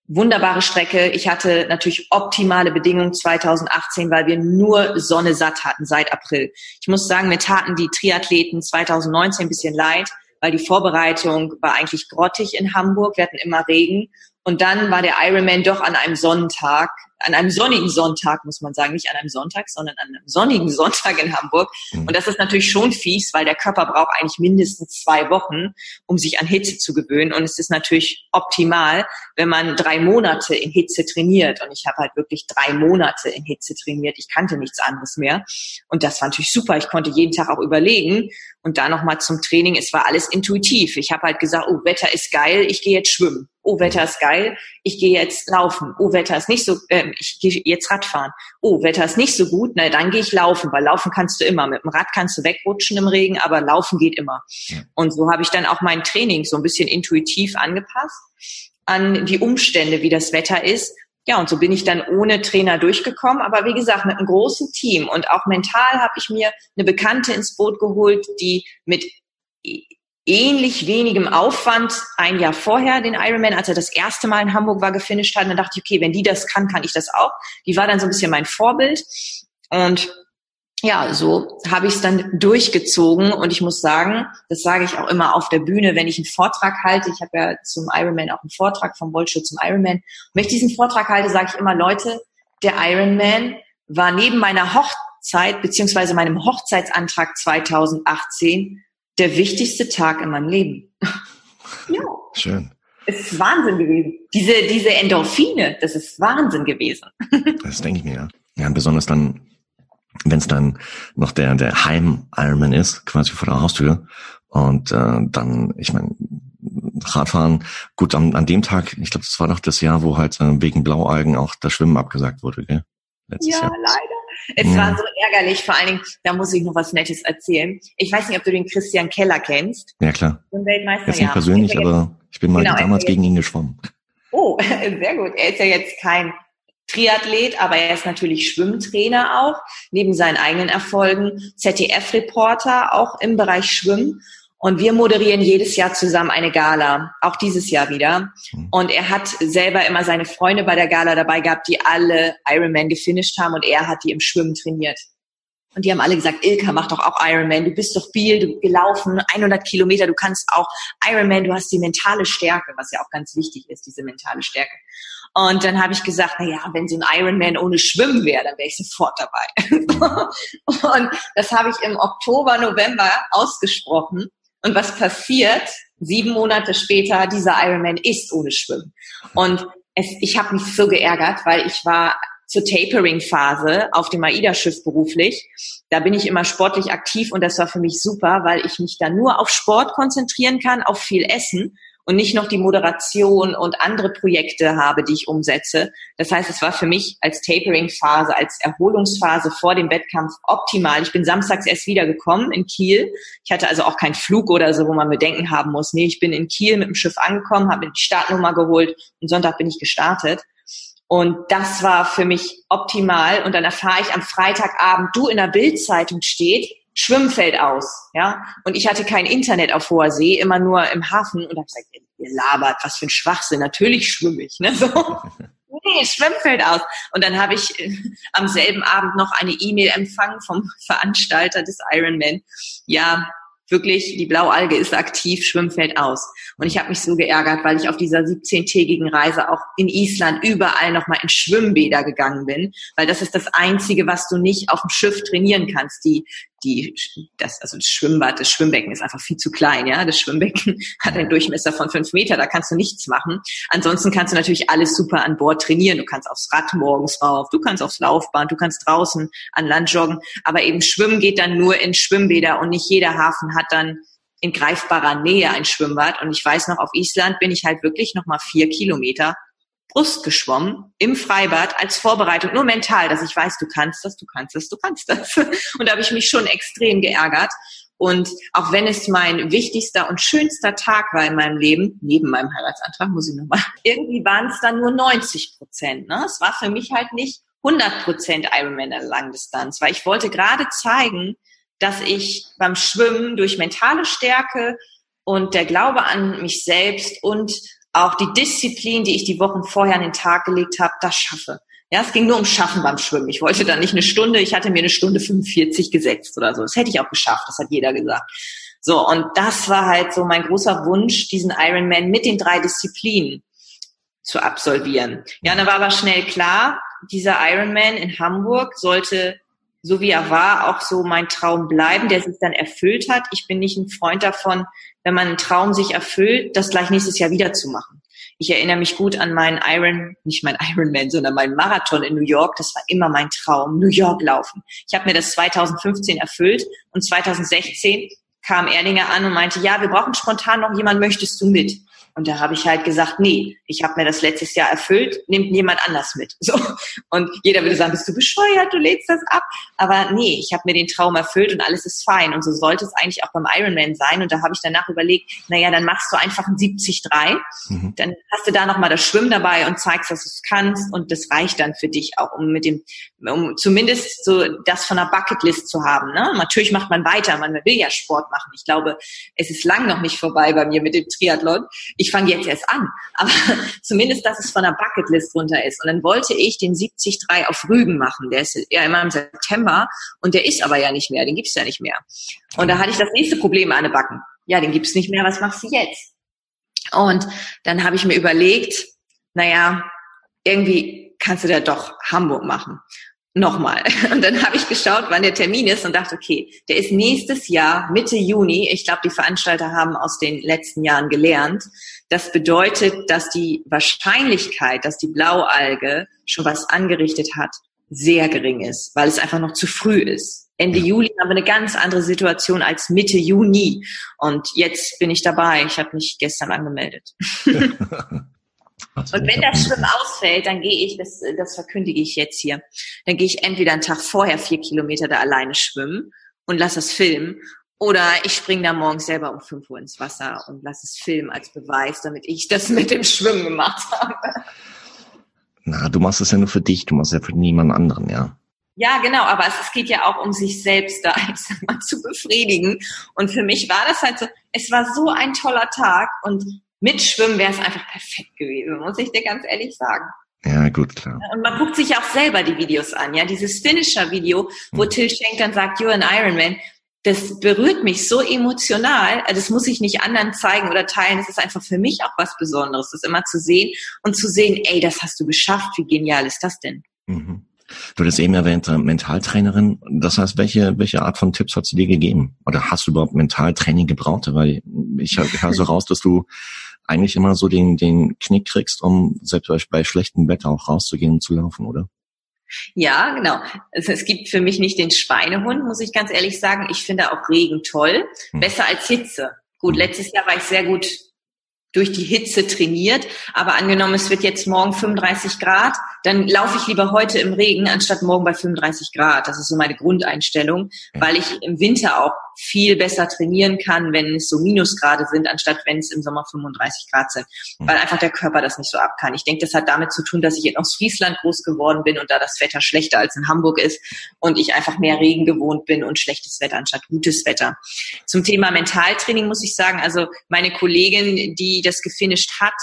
wunderbare Strecke. Ich hatte natürlich optimale Bedingungen 2018, weil wir nur Sonne satt hatten seit April. Ich muss sagen, mir taten die Triathleten 2019 ein bisschen leid, weil die Vorbereitung war eigentlich grottig in Hamburg. Wir hatten immer Regen. Und dann war der Ironman doch an einem Sonntag an einem sonnigen Sonntag, muss man sagen, nicht an einem Sonntag, sondern an einem sonnigen Sonntag in Hamburg. Mhm. Und das ist natürlich schon fies, weil der Körper braucht eigentlich mindestens zwei Wochen, um sich an Hitze zu gewöhnen. Und es ist natürlich optimal, wenn man drei Monate in Hitze trainiert. Und ich habe halt wirklich drei Monate in Hitze trainiert. Ich kannte nichts anderes mehr. Und das war natürlich super. Ich konnte jeden Tag auch überlegen. Und da nochmal zum Training, es war alles intuitiv. Ich habe halt gesagt, oh, Wetter ist geil, ich gehe jetzt schwimmen. Oh, Wetter ist geil, ich gehe jetzt laufen. Oh, Wetter ist nicht so, äh, ich gehe jetzt Radfahren. Oh, Wetter ist nicht so gut, na dann gehe ich laufen, weil laufen kannst du immer. Mit dem Rad kannst du wegrutschen im Regen, aber laufen geht immer. Und so habe ich dann auch mein Training so ein bisschen intuitiv angepasst an die Umstände, wie das Wetter ist ja, und so bin ich dann ohne Trainer durchgekommen. Aber wie gesagt, mit einem großen Team und auch mental habe ich mir eine Bekannte ins Boot geholt, die mit ähnlich wenigem Aufwand ein Jahr vorher den Ironman, als er das erste Mal in Hamburg war, gefinisht hat. Dann dachte ich, okay, wenn die das kann, kann ich das auch. Die war dann so ein bisschen mein Vorbild. Und ja, so habe ich es dann durchgezogen und ich muss sagen, das sage ich auch immer auf der Bühne, wenn ich einen Vortrag halte. Ich habe ja zum Ironman auch einen Vortrag vom Voltschutz zum Ironman. Und wenn ich diesen Vortrag halte, sage ich immer, Leute, der Ironman war neben meiner Hochzeit beziehungsweise meinem Hochzeitsantrag 2018 der wichtigste Tag in meinem Leben. ja. Schön. Es ist Wahnsinn gewesen. Diese, diese Endorphine, das ist Wahnsinn gewesen. das denke ich mir, ja. Ja, besonders dann wenn es dann noch der, der Heim-Ironman ist, quasi vor der Haustür. Und äh, dann, ich meine, Radfahren, gut, an, an dem Tag, ich glaube, das war doch das Jahr, wo halt äh, wegen Blaualgen auch das Schwimmen abgesagt wurde, gell? Letztes ja, Jahr. leider. Es ja. war so ärgerlich, vor allen Dingen, da muss ich noch was Nettes erzählen. Ich weiß nicht, ob du den Christian Keller kennst. Ja, klar. Den Weltmeister, Jetzt nicht ja. persönlich, aber ich bin mal genau, damals gegen ihn geschwommen. Oh, sehr gut. Er ist ja jetzt kein Triathlet, aber er ist natürlich Schwimmtrainer auch, neben seinen eigenen Erfolgen, ZDF-Reporter auch im Bereich Schwimmen. Und wir moderieren jedes Jahr zusammen eine Gala, auch dieses Jahr wieder. Hm. Und er hat selber immer seine Freunde bei der Gala dabei gehabt, die alle Ironman gefinisht haben und er hat die im Schwimmen trainiert. Und die haben alle gesagt, Ilka, mach doch auch Ironman. Du bist doch viel, du gelaufen, 100 Kilometer, du kannst auch Ironman, du hast die mentale Stärke, was ja auch ganz wichtig ist, diese mentale Stärke. Und dann habe ich gesagt, na ja, wenn so ein Ironman ohne Schwimmen wäre, dann wäre ich sofort dabei. und das habe ich im Oktober, November ausgesprochen. Und was passiert? Sieben Monate später, dieser Ironman ist ohne Schwimmen. Und es, ich habe mich so geärgert, weil ich war zur Tapering-Phase auf dem AIDA-Schiff beruflich. Da bin ich immer sportlich aktiv und das war für mich super, weil ich mich da nur auf Sport konzentrieren kann, auf viel Essen und nicht noch die Moderation und andere Projekte habe, die ich umsetze. Das heißt, es war für mich als Tapering-Phase, als Erholungsphase vor dem Wettkampf optimal. Ich bin samstags erst wiedergekommen in Kiel. Ich hatte also auch keinen Flug oder so, wo man Bedenken haben muss. Nee, ich bin in Kiel mit dem Schiff angekommen, habe mir die Startnummer geholt und Sonntag bin ich gestartet. Und das war für mich optimal. Und dann erfahre ich am Freitagabend, du in der Bildzeitung steht, Schwimmfeld aus, ja. Und ich hatte kein Internet auf hoher See, immer nur im Hafen und habe gesagt, ihr labert, was für ein Schwachsinn. Natürlich schwimme ich, ne? So. nee, Schwimmfeld aus. Und dann habe ich äh, am selben Abend noch eine E-Mail empfangen vom Veranstalter des Ironman. Ja, wirklich, die Blaualge ist aktiv, Schwimmfeld aus. Und ich habe mich so geärgert, weil ich auf dieser 17-tägigen Reise auch in Island überall nochmal in Schwimmbäder gegangen bin, weil das ist das Einzige, was du nicht auf dem Schiff trainieren kannst. Die, die, das, also das Schwimmbad, das Schwimmbecken ist einfach viel zu klein, ja. Das Schwimmbecken hat einen Durchmesser von fünf Meter, da kannst du nichts machen. Ansonsten kannst du natürlich alles super an Bord trainieren. Du kannst aufs Rad morgens rauf, du kannst aufs Laufband, du kannst draußen an Land joggen, aber eben Schwimmen geht dann nur in Schwimmbäder und nicht jeder Hafen hat dann in greifbarer Nähe ein Schwimmbad. Und ich weiß noch, auf Island bin ich halt wirklich noch mal vier Kilometer Brust geschwommen im Freibad als Vorbereitung, nur mental, dass ich weiß, du kannst das, du kannst das, du kannst das. Und da habe ich mich schon extrem geärgert. Und auch wenn es mein wichtigster und schönster Tag war in meinem Leben, neben meinem Heiratsantrag, muss ich nochmal, irgendwie waren es dann nur 90 Prozent. Ne? Es war für mich halt nicht 100 Prozent Ironman der Langdistanz, weil ich wollte gerade zeigen, dass ich beim Schwimmen durch mentale Stärke und der Glaube an mich selbst und auch die Disziplin, die ich die Wochen vorher an den Tag gelegt habe, das schaffe. Ja, es ging nur um Schaffen beim Schwimmen. Ich wollte da nicht eine Stunde, ich hatte mir eine Stunde 45 gesetzt oder so. Das hätte ich auch geschafft, das hat jeder gesagt. So, und das war halt so mein großer Wunsch, diesen Ironman mit den drei Disziplinen zu absolvieren. Ja, dann war aber schnell klar, dieser Ironman in Hamburg sollte, so wie er war, auch so mein Traum bleiben, der sich dann erfüllt hat. Ich bin nicht ein Freund davon, wenn man einen Traum sich erfüllt, das gleich nächstes Jahr wieder zu machen. Ich erinnere mich gut an meinen Iron, nicht mein Ironman, sondern meinen Marathon in New York. Das war immer mein Traum, New York laufen. Ich habe mir das 2015 erfüllt und 2016 kam Erdinger an und meinte, ja, wir brauchen spontan noch jemand, möchtest du mit? Und da habe ich halt gesagt, nee, ich habe mir das letztes Jahr erfüllt, nimmt jemand anders mit. So. Und jeder würde sagen, bist du bescheuert, du lädst das ab. Aber nee, ich habe mir den Traum erfüllt und alles ist fein. Und so sollte es eigentlich auch beim Ironman sein. Und da habe ich danach überlegt, naja, dann machst du einfach ein 70-3. Mhm. Dann hast du da nochmal das Schwimmen dabei und zeigst, dass du es kannst. Und das reicht dann für dich auch, um mit dem, um zumindest so das von der Bucketlist zu haben. Ne? Natürlich macht man weiter, man will ja Sport machen. Ich glaube, es ist lang noch nicht vorbei bei mir mit dem Triathlon. Ich ich fange jetzt erst an. Aber zumindest, dass es von der Bucketlist runter ist. Und dann wollte ich den 73 auf Rügen machen. Der ist ja immer im September und der ist aber ja nicht mehr. Den gibt's ja nicht mehr. Und da hatte ich das nächste Problem an den Backen. Ja, den gibt's nicht mehr. Was machst du jetzt? Und dann habe ich mir überlegt, naja, irgendwie kannst du da doch Hamburg machen nochmal. Und dann habe ich geschaut, wann der Termin ist und dachte, okay, der ist nächstes Jahr, Mitte Juni. Ich glaube, die Veranstalter haben aus den letzten Jahren gelernt. Das bedeutet, dass die Wahrscheinlichkeit, dass die Blaualge schon was angerichtet hat, sehr gering ist, weil es einfach noch zu früh ist. Ende Juli haben wir eine ganz andere Situation als Mitte Juni. Und jetzt bin ich dabei. Ich habe mich gestern angemeldet. Und wenn das Schwimmen ausfällt, dann gehe ich, das, das verkündige ich jetzt hier, dann gehe ich entweder einen Tag vorher vier Kilometer da alleine schwimmen und lasse es filmen oder ich springe da morgens selber um fünf Uhr ins Wasser und lasse es filmen als Beweis, damit ich das mit dem Schwimmen gemacht habe. Na, du machst es ja nur für dich, du machst es ja für niemand anderen, ja. Ja, genau, aber es, es geht ja auch um sich selbst da ich sag mal, zu befriedigen. Und für mich war das halt so, es war so ein toller Tag und mit Schwimmen wäre es einfach perfekt gewesen, muss ich dir ganz ehrlich sagen. Ja, gut, klar. Und man guckt sich auch selber die Videos an, ja. Dieses Finisher-Video, wo hm. Till Schenk dann sagt, you're an Ironman, das berührt mich so emotional. Also das muss ich nicht anderen zeigen oder teilen. Das ist einfach für mich auch was Besonderes, das immer zu sehen und zu sehen, ey, das hast du geschafft. Wie genial ist das denn? Mhm. Du hattest eben erwähnt, äh, Mentaltrainerin. Das heißt, welche, welche Art von Tipps hat sie dir gegeben? Oder hast du überhaupt Mentaltraining gebraucht? Weil ich höre so raus, dass du eigentlich immer so den, den Knick kriegst, um selbst bei schlechtem Wetter auch rauszugehen und zu laufen, oder? Ja, genau. Es, es, gibt für mich nicht den Schweinehund, muss ich ganz ehrlich sagen. Ich finde auch Regen toll. Hm. Besser als Hitze. Gut, hm. letztes Jahr war ich sehr gut durch die Hitze trainiert. Aber angenommen, es wird jetzt morgen 35 Grad, dann laufe ich lieber heute im Regen, anstatt morgen bei 35 Grad. Das ist so meine Grundeinstellung, weil ich im Winter auch viel besser trainieren kann, wenn es so Minusgrade sind, anstatt wenn es im Sommer 35 Grad sind, hm. weil einfach der Körper das nicht so ab kann. Ich denke, das hat damit zu tun, dass ich in Ostfriesland groß geworden bin und da das Wetter schlechter als in Hamburg ist und ich einfach mehr Regen gewohnt bin und schlechtes Wetter anstatt gutes Wetter. Zum Thema Mentaltraining muss ich sagen, also meine Kollegin, die das gefinisht hat,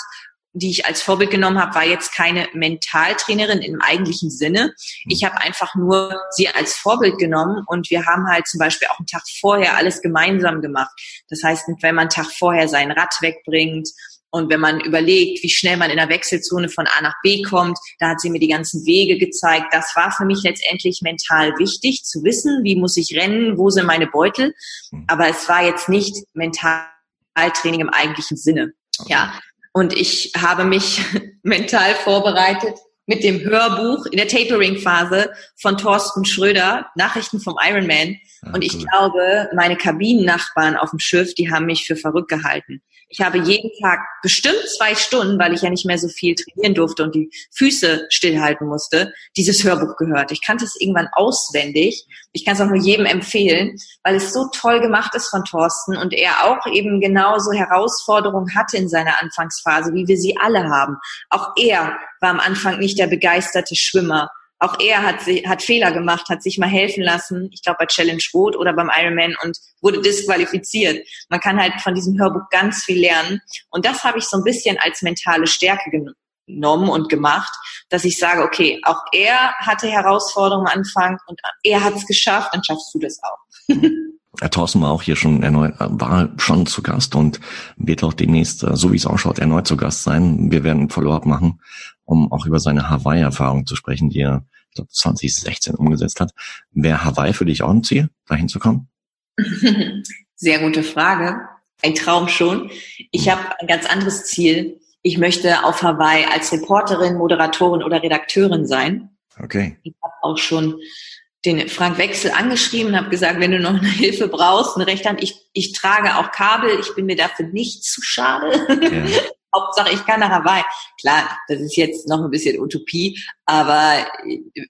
die ich als Vorbild genommen habe, war jetzt keine Mentaltrainerin im eigentlichen Sinne. Ich habe einfach nur sie als Vorbild genommen und wir haben halt zum Beispiel auch einen Tag vorher alles gemeinsam gemacht. Das heißt, wenn man einen Tag vorher sein Rad wegbringt und wenn man überlegt, wie schnell man in der Wechselzone von A nach B kommt, da hat sie mir die ganzen Wege gezeigt. Das war für mich letztendlich mental wichtig zu wissen, wie muss ich rennen, wo sind meine Beutel. Aber es war jetzt nicht Mentaltraining im eigentlichen Sinne. Ja, und ich habe mich mental vorbereitet mit dem Hörbuch in der Tapering-Phase von Thorsten Schröder, Nachrichten vom Ironman. Ah, und ich cool. glaube, meine Kabinennachbarn auf dem Schiff, die haben mich für verrückt gehalten. Ich habe jeden Tag bestimmt zwei Stunden, weil ich ja nicht mehr so viel trainieren durfte und die Füße stillhalten musste, dieses Hörbuch gehört. Ich kannte es irgendwann auswendig. Ich kann es auch nur jedem empfehlen, weil es so toll gemacht ist von Thorsten und er auch eben genauso Herausforderungen hatte in seiner Anfangsphase, wie wir sie alle haben. Auch er war am Anfang nicht der begeisterte Schwimmer auch er hat, hat Fehler gemacht, hat sich mal helfen lassen, ich glaube bei Challenge Rot oder beim Ironman und wurde disqualifiziert. Man kann halt von diesem Hörbuch ganz viel lernen. Und das habe ich so ein bisschen als mentale Stärke genommen und gemacht, dass ich sage, okay, auch er hatte Herausforderungen am Anfang und er hat es geschafft, dann schaffst du das auch. Herr Thorsten war auch hier schon erneut, war schon zu Gast und wird auch demnächst, äh, so wie es ausschaut, erneut zu Gast sein. Wir werden ein Follow-up machen, um auch über seine Hawaii-Erfahrung zu sprechen, die er ich glaube, 2016 umgesetzt hat. Wäre Hawaii für dich auch ein Ziel, dahin zu kommen? Sehr gute Frage. Ein Traum schon. Ich habe ein ganz anderes Ziel. Ich möchte auf Hawaii als Reporterin, Moderatorin oder Redakteurin sein. Okay. Ich habe auch schon den Frank Wechsel angeschrieben und habe gesagt, wenn du noch eine Hilfe brauchst, eine Rechte Hand, ich, ich trage auch Kabel, ich bin mir dafür nicht zu schade. Ja. Hauptsache, ich kann nach Hawaii. Klar, das ist jetzt noch ein bisschen Utopie, aber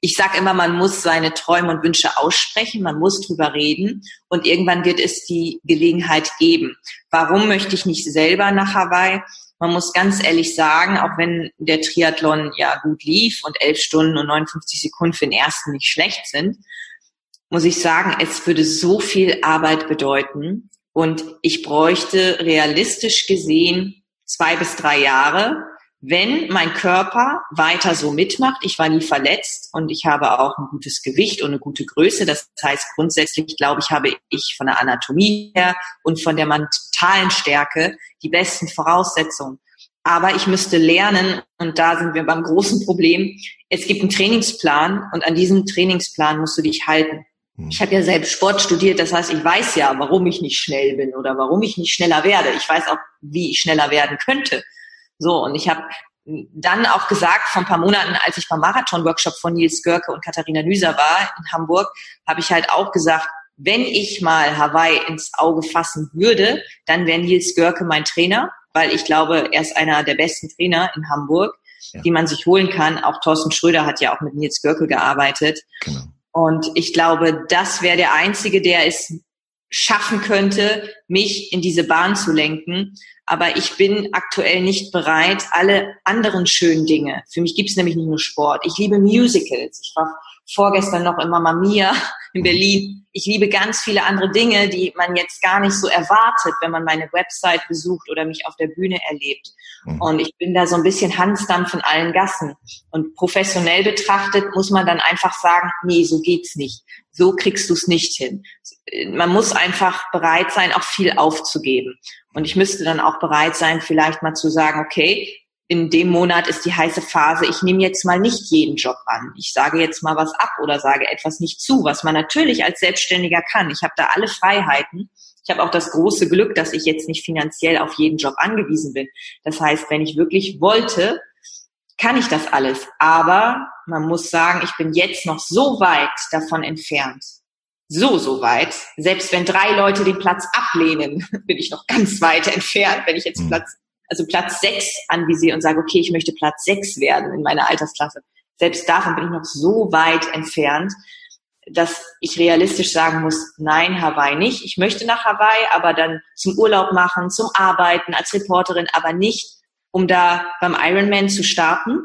ich sage immer, man muss seine Träume und Wünsche aussprechen, man muss drüber reden und irgendwann wird es die Gelegenheit geben. Warum möchte ich nicht selber nach Hawaii? Man muss ganz ehrlich sagen, auch wenn der Triathlon ja gut lief und elf Stunden und 59 Sekunden für den ersten nicht schlecht sind, muss ich sagen, es würde so viel Arbeit bedeuten. Und ich bräuchte realistisch gesehen zwei bis drei Jahre, wenn mein Körper weiter so mitmacht. Ich war nie verletzt und ich habe auch ein gutes Gewicht und eine gute Größe. Das heißt, grundsätzlich glaube ich, habe ich von der Anatomie her und von der mentalen Stärke die besten Voraussetzungen. Aber ich müsste lernen, und da sind wir beim großen Problem, es gibt einen Trainingsplan und an diesem Trainingsplan musst du dich halten. Hm. Ich habe ja selbst Sport studiert, das heißt, ich weiß ja, warum ich nicht schnell bin oder warum ich nicht schneller werde. Ich weiß auch, wie ich schneller werden könnte. So, und ich habe dann auch gesagt, vor ein paar Monaten, als ich beim Marathon-Workshop von Nils Görke und Katharina Nüser war in Hamburg, habe ich halt auch gesagt, wenn ich mal Hawaii ins Auge fassen würde, dann wäre Nils Görke mein Trainer, weil ich glaube, er ist einer der besten Trainer in Hamburg, ja. die man sich holen kann. Auch Thorsten Schröder hat ja auch mit Nils Görke gearbeitet. Genau. Und ich glaube, das wäre der Einzige, der es schaffen könnte, mich in diese Bahn zu lenken. Aber ich bin aktuell nicht bereit, alle anderen schönen Dinge. Für mich gibt es nämlich nicht nur Sport. Ich liebe Musicals. Ich war vorgestern noch in Mamma Mia in. Berlin. Ich liebe ganz viele andere Dinge, die man jetzt gar nicht so erwartet, wenn man meine Website besucht oder mich auf der Bühne erlebt. Mhm. Und ich bin da so ein bisschen Hansdampf in allen Gassen. Und professionell betrachtet muss man dann einfach sagen, nee, so geht's nicht. So kriegst du es nicht hin. Man muss einfach bereit sein, auch viel aufzugeben. Und ich müsste dann auch bereit sein, vielleicht mal zu sagen, okay, in dem Monat ist die heiße Phase, ich nehme jetzt mal nicht jeden Job an. Ich sage jetzt mal was ab oder sage etwas nicht zu, was man natürlich als Selbstständiger kann. Ich habe da alle Freiheiten. Ich habe auch das große Glück, dass ich jetzt nicht finanziell auf jeden Job angewiesen bin. Das heißt, wenn ich wirklich wollte, kann ich das alles. Aber man muss sagen, ich bin jetzt noch so weit davon entfernt. So, so weit. Selbst wenn drei Leute den Platz ablehnen, bin ich noch ganz weit entfernt, wenn ich jetzt mhm. Platz also Platz sechs anvisiere und sage, okay, ich möchte Platz sechs werden in meiner Altersklasse. Selbst davon bin ich noch so weit entfernt, dass ich realistisch sagen muss, nein, Hawaii nicht. Ich möchte nach Hawaii, aber dann zum Urlaub machen, zum Arbeiten als Reporterin, aber nicht, um da beim Ironman zu starten.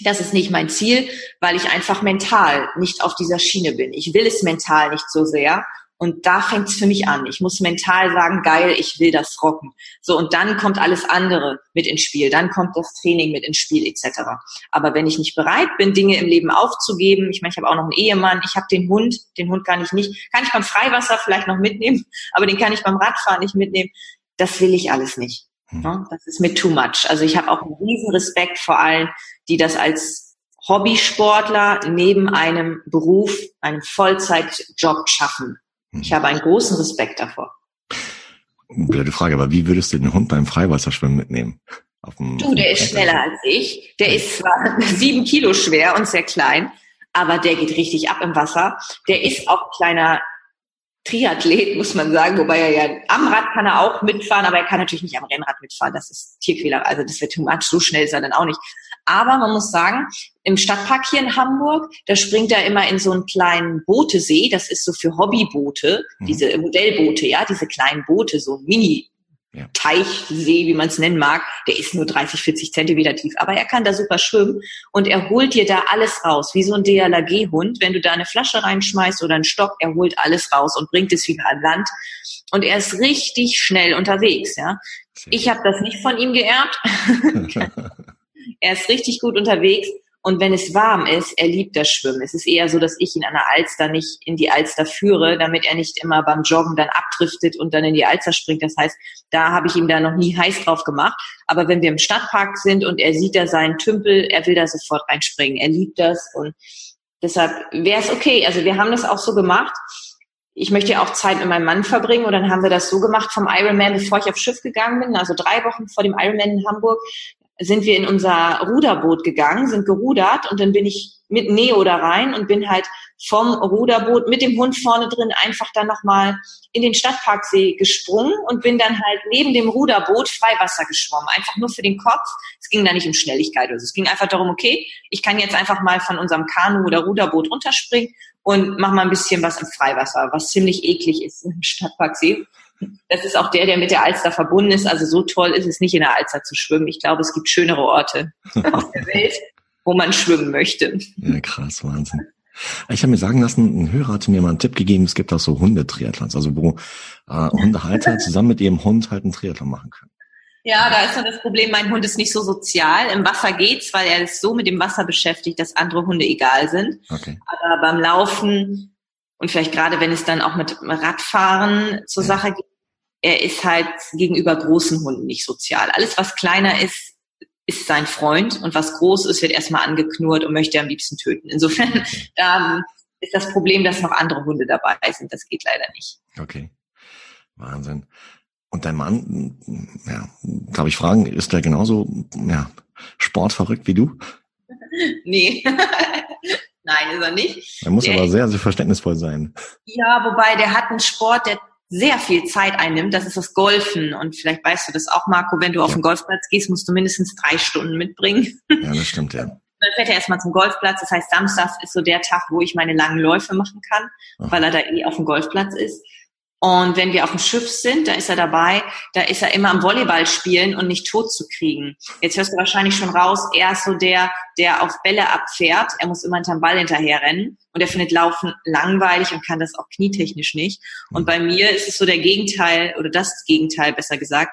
Das ist nicht mein Ziel, weil ich einfach mental nicht auf dieser Schiene bin. Ich will es mental nicht so sehr und da fängt es für mich an. Ich muss mental sagen, geil, ich will das rocken. So, und dann kommt alles andere mit ins Spiel. Dann kommt das Training mit ins Spiel, etc. Aber wenn ich nicht bereit bin, Dinge im Leben aufzugeben, ich meine, ich habe auch noch einen Ehemann, ich habe den Hund, den Hund kann ich nicht, kann ich beim Freiwasser vielleicht noch mitnehmen, aber den kann ich beim Radfahren nicht mitnehmen. Das will ich alles nicht. Hm. Das ist mir too much. Also ich habe auch einen riesen Respekt vor allen, die das als Hobbysportler neben einem Beruf, einem Vollzeitjob schaffen. Ich habe einen großen Respekt davor. Blöde Frage, aber wie würdest du den Hund beim Freiwasserschwimmen mitnehmen? du, der ist schneller als ich. Der ist zwar sieben Kilo schwer und sehr klein, aber der geht richtig ab im Wasser. Der ist auch kleiner Triathlet, muss man sagen, wobei er ja am Rad kann er auch mitfahren, aber er kann natürlich nicht am Rennrad mitfahren. Das ist Tierquäler, also das wird too much, so schnell ist er dann auch nicht. Aber man muss sagen, im Stadtpark hier in Hamburg, da springt er immer in so einen kleinen Bootesee. Das ist so für Hobbyboote, mhm. diese Modellboote, ja, diese kleinen Boote, so Mini ja. Teichsee, wie man es nennen mag, der ist nur 30, 40 Zentimeter tief. Aber er kann da super schwimmen und er holt dir da alles raus, wie so ein DLRG-Hund. Wenn du da eine Flasche reinschmeißt oder einen Stock, er holt alles raus und bringt es wieder an Land. Und er ist richtig schnell unterwegs. Ja, Ich habe das nicht von ihm geerbt. er ist richtig gut unterwegs Und wenn es warm ist, er liebt das Schwimmen. Es ist eher so, dass ich ihn an der Alster nicht in die Alster führe, damit er nicht immer beim Joggen dann abdriftet und dann in die Alster springt. Das heißt, da habe ich ihm da noch nie heiß drauf gemacht. Aber wenn wir im Stadtpark sind und er sieht da seinen Tümpel, er will da sofort reinspringen. Er liebt das und deshalb wäre es okay. Also wir haben das auch so gemacht. Ich möchte ja auch Zeit mit meinem Mann verbringen und dann haben wir das so gemacht vom Ironman, bevor ich aufs Schiff gegangen bin, also drei Wochen vor dem Ironman in Hamburg, sind wir in unser Ruderboot gegangen, sind gerudert und dann bin ich mit Neo da rein und bin halt vom Ruderboot mit dem Hund vorne drin einfach dann nochmal in den Stadtparksee gesprungen und bin dann halt neben dem Ruderboot Freiwasser geschwommen. Einfach nur für den Kopf. Es ging da nicht um Schnelligkeit. Also es ging einfach darum, okay, ich kann jetzt einfach mal von unserem Kanu oder Ruderboot runterspringen und mach mal ein bisschen was im Freiwasser, was ziemlich eklig ist im Stadtparksee. Das ist auch der, der mit der Alster verbunden ist. Also so toll ist es nicht in der Alster zu schwimmen. Ich glaube, es gibt schönere Orte auf der Welt, wo man schwimmen möchte. Ja, krass, Wahnsinn. Ich habe mir sagen lassen, ein Hörer hatte mir mal einen Tipp gegeben, es gibt auch so Hundetriathlons, also wo äh, Hundehalter zusammen mit ihrem Hund halt einen Triathlon machen können. Ja, da ist dann das Problem, mein Hund ist nicht so sozial. Im Wasser geht's, weil er ist so mit dem Wasser beschäftigt, dass andere Hunde egal sind. Okay. Aber beim Laufen und vielleicht gerade wenn es dann auch mit Radfahren zur. Sache geht, er ist halt gegenüber großen Hunden nicht sozial. Alles, was kleiner ist, ist sein Freund und was groß ist, wird erstmal angeknurrt und möchte am liebsten töten. Insofern da ist das Problem, dass noch andere Hunde dabei sind. Das geht leider nicht. Okay. Wahnsinn. Und dein Mann, ja, darf ich fragen, ist der genauso ja, sportverrückt wie du? nee. Nein, ist er nicht. Er muss der, aber sehr, sehr verständnisvoll sein. Ja, wobei der hat einen Sport, der sehr viel Zeit einnimmt, das ist das Golfen. Und vielleicht weißt du das auch, Marco, wenn du auf den Golfplatz gehst, musst du mindestens drei Stunden mitbringen. Ja, das stimmt, ja. Dann fährt er erstmal zum Golfplatz. Das heißt, Samstags ist so der Tag, wo ich meine langen Läufe machen kann, Ach. weil er da eh auf dem Golfplatz ist. Und wenn wir auf dem Schiff sind, da ist er dabei, da ist er immer am Volleyball spielen und nicht tot zu kriegen. Jetzt hörst du wahrscheinlich schon raus, er ist so der, der auf Bälle abfährt. Er muss immer hinterm Ball hinterher rennen und er findet Laufen langweilig und kann das auch knietechnisch nicht. Und bei mir ist es so der Gegenteil oder das Gegenteil besser gesagt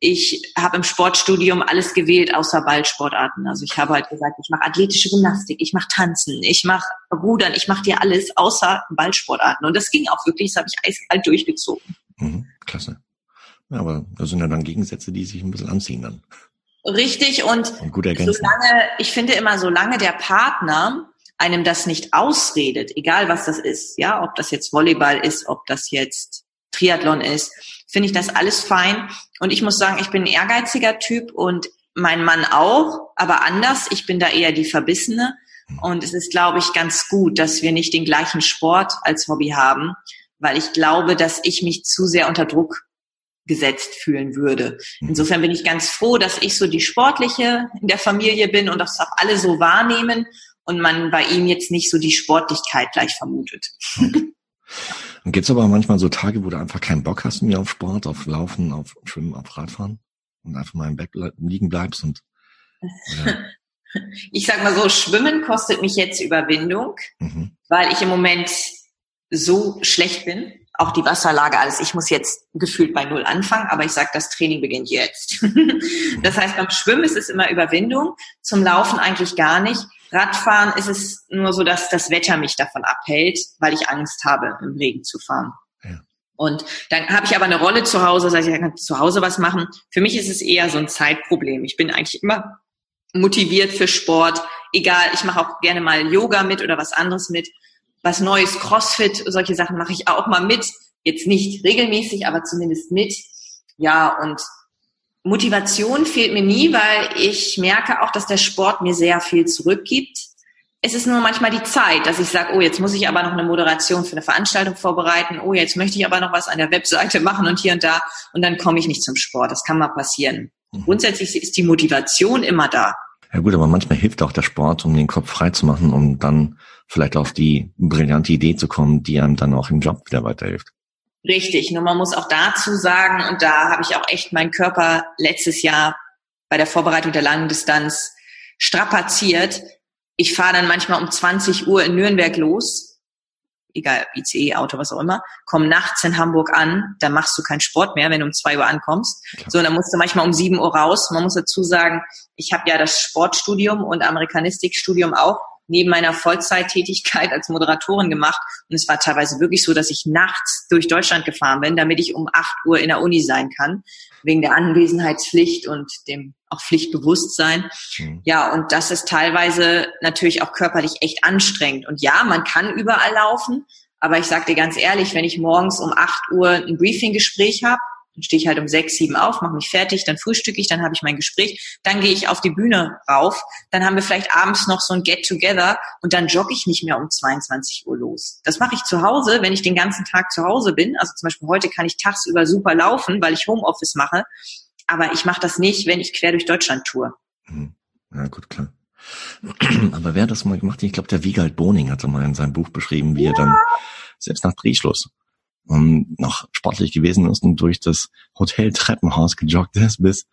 ich habe im Sportstudium alles gewählt außer Ballsportarten. Also ich habe halt gesagt, ich mache athletische Gymnastik, ich mache Tanzen, ich mache Rudern, ich mache dir alles außer Ballsportarten. Und das ging auch wirklich, das habe ich eiskalt durchgezogen. Mhm, klasse. Ja, aber das sind ja dann Gegensätze, die sich ein bisschen anziehen dann. Richtig und, und gut solange, ich finde immer, solange der Partner einem das nicht ausredet, egal was das ist, ja, ob das jetzt Volleyball ist, ob das jetzt Triathlon ist, finde ich das alles fein. Und ich muss sagen, ich bin ein ehrgeiziger Typ und mein Mann auch, aber anders. Ich bin da eher die Verbissene. Und es ist, glaube ich, ganz gut, dass wir nicht den gleichen Sport als Hobby haben, weil ich glaube, dass ich mich zu sehr unter Druck gesetzt fühlen würde. Mhm. Insofern bin ich ganz froh, dass ich so die Sportliche in der Familie bin und das auch alle so wahrnehmen und man bei ihm jetzt nicht so die Sportlichkeit gleich vermutet. Okay. Und gibt's aber manchmal so Tage, wo du einfach keinen Bock hast mehr auf Sport, auf Laufen, auf Schwimmen, auf Radfahren und einfach mal im Bett liegen bleibst und oder? Ich sag mal so, Schwimmen kostet mich jetzt Überwindung, mhm. weil ich im Moment so schlecht bin. Auch die Wasserlage, alles. Ich muss jetzt gefühlt bei Null anfangen, aber ich sag, das Training beginnt jetzt. das heißt, beim Schwimmen ist es immer Überwindung, zum Laufen eigentlich gar nicht. Radfahren ist es nur so, dass das Wetter mich davon abhält, weil ich Angst habe, im Regen zu fahren. Ja. Und dann habe ich aber eine Rolle zu Hause, das heißt, ich kann zu Hause was machen. Für mich ist es eher so ein Zeitproblem. Ich bin eigentlich immer motiviert für Sport. Egal, ich mache auch gerne mal Yoga mit oder was anderes mit. Was Neues, Crossfit, solche Sachen mache ich auch mal mit. Jetzt nicht regelmäßig, aber zumindest mit. Ja, und Motivation fehlt mir nie, weil ich merke auch, dass der Sport mir sehr viel zurückgibt. Es ist nur manchmal die Zeit, dass ich sage, oh, jetzt muss ich aber noch eine Moderation für eine Veranstaltung vorbereiten. Oh, jetzt möchte ich aber noch was an der Webseite machen und hier und da. Und dann komme ich nicht zum Sport. Das kann mal passieren. Mhm. Grundsätzlich ist die Motivation immer da. Ja gut, aber manchmal hilft auch der Sport, um den Kopf frei zu machen, um dann vielleicht auf die brillante Idee zu kommen, die einem dann auch im Job wieder weiterhilft. Richtig. Nur man muss auch dazu sagen, und da habe ich auch echt meinen Körper letztes Jahr bei der Vorbereitung der langen Distanz strapaziert. Ich fahre dann manchmal um 20 Uhr in Nürnberg los egal ICE, Auto, was auch immer, komm nachts in Hamburg an, dann machst du keinen Sport mehr, wenn du um zwei Uhr ankommst. Klar. So, dann musst du manchmal um sieben Uhr raus. Man muss dazu sagen, ich habe ja das Sportstudium und Amerikanistikstudium auch neben meiner Vollzeittätigkeit als Moderatorin gemacht. Und es war teilweise wirklich so, dass ich nachts durch Deutschland gefahren bin, damit ich um acht Uhr in der Uni sein kann, wegen der Anwesenheitspflicht und dem auch Pflichtbewusstsein. Mhm. Ja, und das ist teilweise natürlich auch körperlich echt anstrengend. Und ja, man kann überall laufen, aber ich sage dir ganz ehrlich, wenn ich morgens um acht Uhr ein Briefinggespräch habe, dann stehe ich halt um sechs, sieben auf, mache mich fertig, dann frühstücke ich, dann habe ich mein Gespräch, dann gehe ich auf die Bühne rauf, dann haben wir vielleicht abends noch so ein Get-Together und dann jogge ich nicht mehr um 22 Uhr los. Das mache ich zu Hause, wenn ich den ganzen Tag zu Hause bin. Also zum Beispiel heute kann ich tagsüber super laufen, weil ich Homeoffice mache, aber ich mache das nicht, wenn ich quer durch Deutschland tour. Mhm. Ja, gut, klar. Aber wer hat das mal gemacht? Ich glaube, der Wiegald Boning hatte mal in seinem Buch beschrieben, wie ja. er dann selbst nach Drehschluss ähm, noch sportlich gewesen ist und durch das Hotel-Treppenhaus gejoggt ist, bis,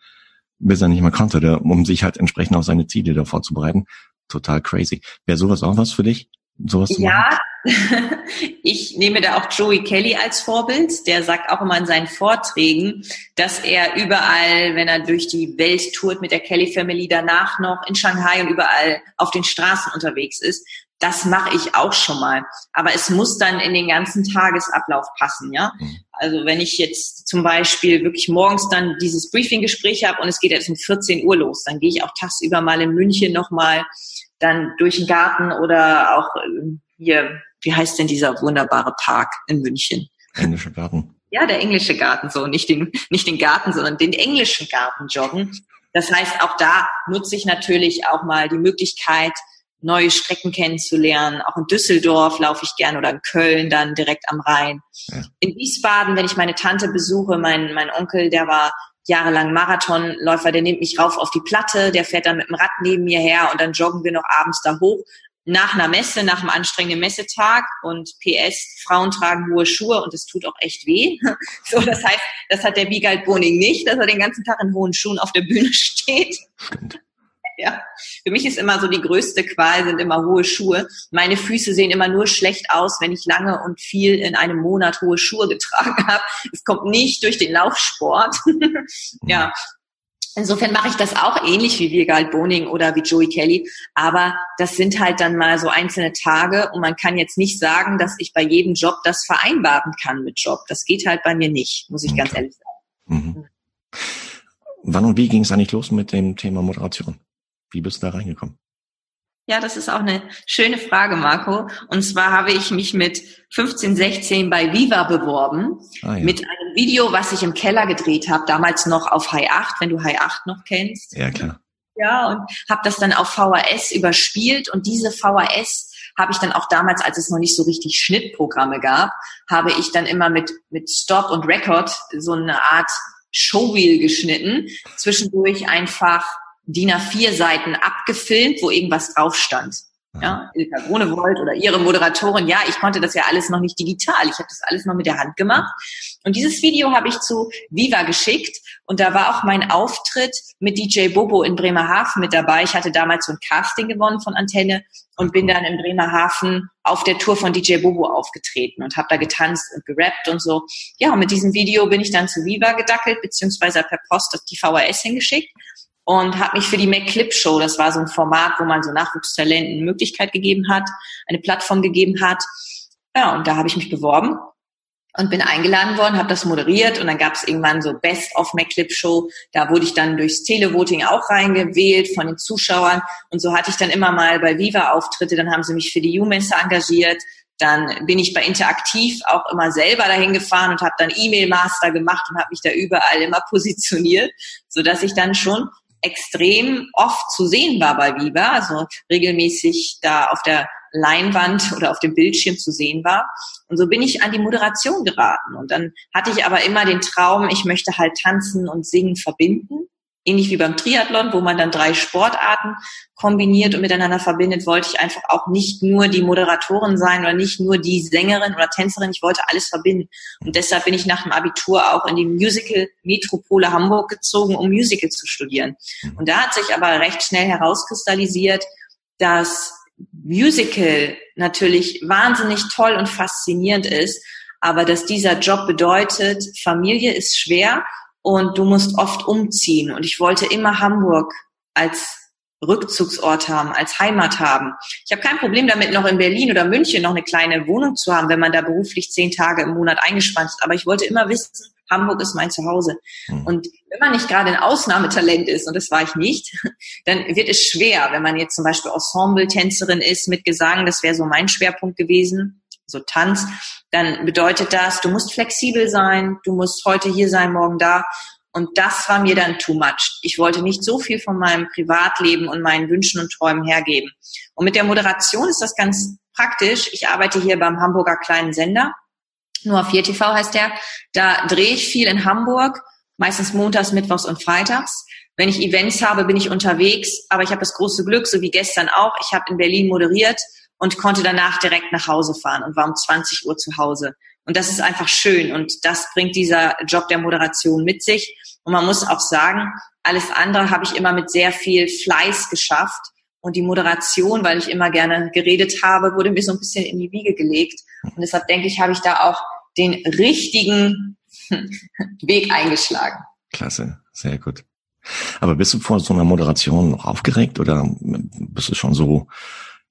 bis er nicht mehr konnte, der, um sich halt entsprechend auf seine Ziele da vorzubereiten. Total crazy. Wäre sowas auch was für dich? Sowas zu ja, ich nehme da auch Joey Kelly als Vorbild. Der sagt auch immer in seinen Vorträgen, dass er überall, wenn er durch die Welt tourt mit der Kelly Family, danach noch in Shanghai und überall auf den Straßen unterwegs ist, das mache ich auch schon mal. Aber es muss dann in den ganzen Tagesablauf passen, ja. Mhm. Also wenn ich jetzt zum Beispiel wirklich morgens dann dieses Briefinggespräch habe und es geht jetzt um 14 Uhr los, dann gehe ich auch tagsüber mal in München nochmal dann durch den Garten oder auch ähm, hier, wie heißt denn dieser wunderbare Park in München? Englische Garten. Ja, der englische Garten, so nicht den, nicht den Garten, sondern den englischen Garten joggen. Das heißt, auch da nutze ich natürlich auch mal die Möglichkeit, neue Strecken kennenzulernen. Auch in Düsseldorf laufe ich gern oder in Köln dann direkt am Rhein. Ja. In Wiesbaden, wenn ich meine Tante besuche, mein, mein Onkel, der war jahrelang Marathonläufer, der nimmt mich rauf auf die Platte, der fährt dann mit dem Rad neben mir her und dann joggen wir noch abends da hoch nach einer Messe, nach einem anstrengenden Messetag und PS, Frauen tragen hohe Schuhe und es tut auch echt weh. So, das heißt, das hat der Wiegald Boning nicht, dass er den ganzen Tag in hohen Schuhen auf der Bühne steht. Ja. Für mich ist immer so die größte Qual sind immer hohe Schuhe. Meine Füße sehen immer nur schlecht aus, wenn ich lange und viel in einem Monat hohe Schuhe getragen habe. Es kommt nicht durch den Laufsport. ja. Insofern mache ich das auch ähnlich wie Virgal Boning oder wie Joey Kelly. Aber das sind halt dann mal so einzelne Tage und man kann jetzt nicht sagen, dass ich bei jedem Job das vereinbaren kann mit Job. Das geht halt bei mir nicht, muss ich okay. ganz ehrlich sagen. Mhm. Wann und wie ging es eigentlich los mit dem Thema Moderation? Wie bist du da reingekommen? Ja, das ist auch eine schöne Frage, Marco. Und zwar habe ich mich mit 15, 16 bei Viva beworben. Ah, ja. Mit einem Video, was ich im Keller gedreht habe, damals noch auf High 8, wenn du High 8 noch kennst. Ja, klar. Ja, und habe das dann auf VHS überspielt. Und diese VHS habe ich dann auch damals, als es noch nicht so richtig Schnittprogramme gab, habe ich dann immer mit, mit Stop und Record so eine Art Showreel geschnitten. Zwischendurch einfach DIN A4 Seiten abgefilmt, wo irgendwas drauf stand. Ja, Ilka Grunewold oder ihre Moderatorin, ja, ich konnte das ja alles noch nicht digital. Ich habe das alles noch mit der Hand gemacht. Und dieses Video habe ich zu Viva geschickt und da war auch mein Auftritt mit DJ Bobo in Bremerhaven mit dabei. Ich hatte damals so ein Casting gewonnen von Antenne und bin dann in Bremerhaven auf der Tour von DJ Bobo aufgetreten und habe da getanzt und gerappt und so. Ja, und mit diesem Video bin ich dann zu Viva gedackelt, beziehungsweise per Post die VHS hingeschickt und habe mich für die McClip Show, das war so ein Format, wo man so Nachwuchstalenten eine Möglichkeit gegeben hat, eine Plattform gegeben hat. Ja, und da habe ich mich beworben und bin eingeladen worden, habe das moderiert und dann gab es irgendwann so Best of McClip Show. Da wurde ich dann durchs Televoting auch reingewählt von den Zuschauern und so hatte ich dann immer mal bei Viva Auftritte. Dann haben sie mich für die U-Messe engagiert. Dann bin ich bei Interaktiv auch immer selber dahin gefahren und habe dann E-Mail-Master gemacht und habe mich da überall immer positioniert, so dass ich dann schon extrem oft zu sehen war bei Viva, also regelmäßig da auf der Leinwand oder auf dem Bildschirm zu sehen war. Und so bin ich an die Moderation geraten. Und dann hatte ich aber immer den Traum, ich möchte halt tanzen und singen verbinden ähnlich wie beim Triathlon, wo man dann drei Sportarten kombiniert und miteinander verbindet, wollte ich einfach auch nicht nur die Moderatorin sein oder nicht nur die Sängerin oder Tänzerin, ich wollte alles verbinden. Und deshalb bin ich nach dem Abitur auch in die Musical Metropole Hamburg gezogen, um Musical zu studieren. Und da hat sich aber recht schnell herauskristallisiert, dass Musical natürlich wahnsinnig toll und faszinierend ist, aber dass dieser Job bedeutet, Familie ist schwer und du musst oft umziehen. Und ich wollte immer Hamburg als Rückzugsort haben, als Heimat haben. Ich habe kein Problem damit, noch in Berlin oder München noch eine kleine Wohnung zu haben, wenn man da beruflich zehn Tage im Monat eingespannt ist. Aber ich wollte immer wissen, Hamburg ist mein Zuhause. Mhm. Und wenn man nicht gerade ein Ausnahmetalent ist, und das war ich nicht, dann wird es schwer, wenn man jetzt zum Beispiel Ensemble-Tänzerin ist mit Gesang, das wäre so mein Schwerpunkt gewesen, so Tanz, dann bedeutet das, du musst flexibel sein, du musst heute hier sein, morgen da. Und das war mir dann too much. Ich wollte nicht so viel von meinem Privatleben und meinen Wünschen und Träumen hergeben. Und mit der Moderation ist das ganz praktisch. Ich arbeite hier beim Hamburger kleinen Sender. Nur 4 TV heißt der. Da drehe ich viel in Hamburg, meistens montags, mittwochs und freitags. Wenn ich Events habe, bin ich unterwegs, aber ich habe das große Glück, so wie gestern auch. Ich habe in Berlin moderiert und konnte danach direkt nach Hause fahren und war um 20 Uhr zu Hause. Und das ist einfach schön und das bringt dieser Job der Moderation mit sich. Und man muss auch sagen, alles andere habe ich immer mit sehr viel Fleiß geschafft. Und die Moderation, weil ich immer gerne geredet habe, wurde mir so ein bisschen in die Wiege gelegt. Und deshalb denke ich, habe ich da auch den richtigen Weg eingeschlagen. Klasse, sehr gut. Aber bist du vor so einer Moderation noch aufgeregt oder bist du schon so,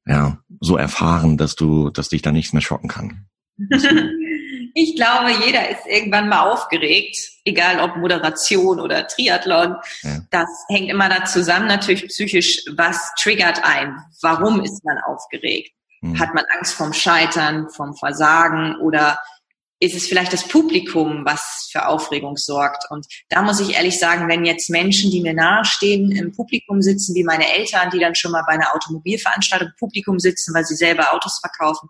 ja, so erfahren, dass du, dass dich da nichts mehr schocken kann? Ich glaube, jeder ist irgendwann mal aufgeregt, egal ob Moderation oder Triathlon. Ja. Das hängt immer da zusammen, natürlich psychisch, was triggert ein? Warum ist man aufgeregt? Mhm. Hat man Angst vom Scheitern, vom Versagen oder ist es vielleicht das Publikum, was für Aufregung sorgt? Und da muss ich ehrlich sagen, wenn jetzt Menschen, die mir nahestehen, im Publikum sitzen, wie meine Eltern, die dann schon mal bei einer Automobilveranstaltung im Publikum sitzen, weil sie selber Autos verkaufen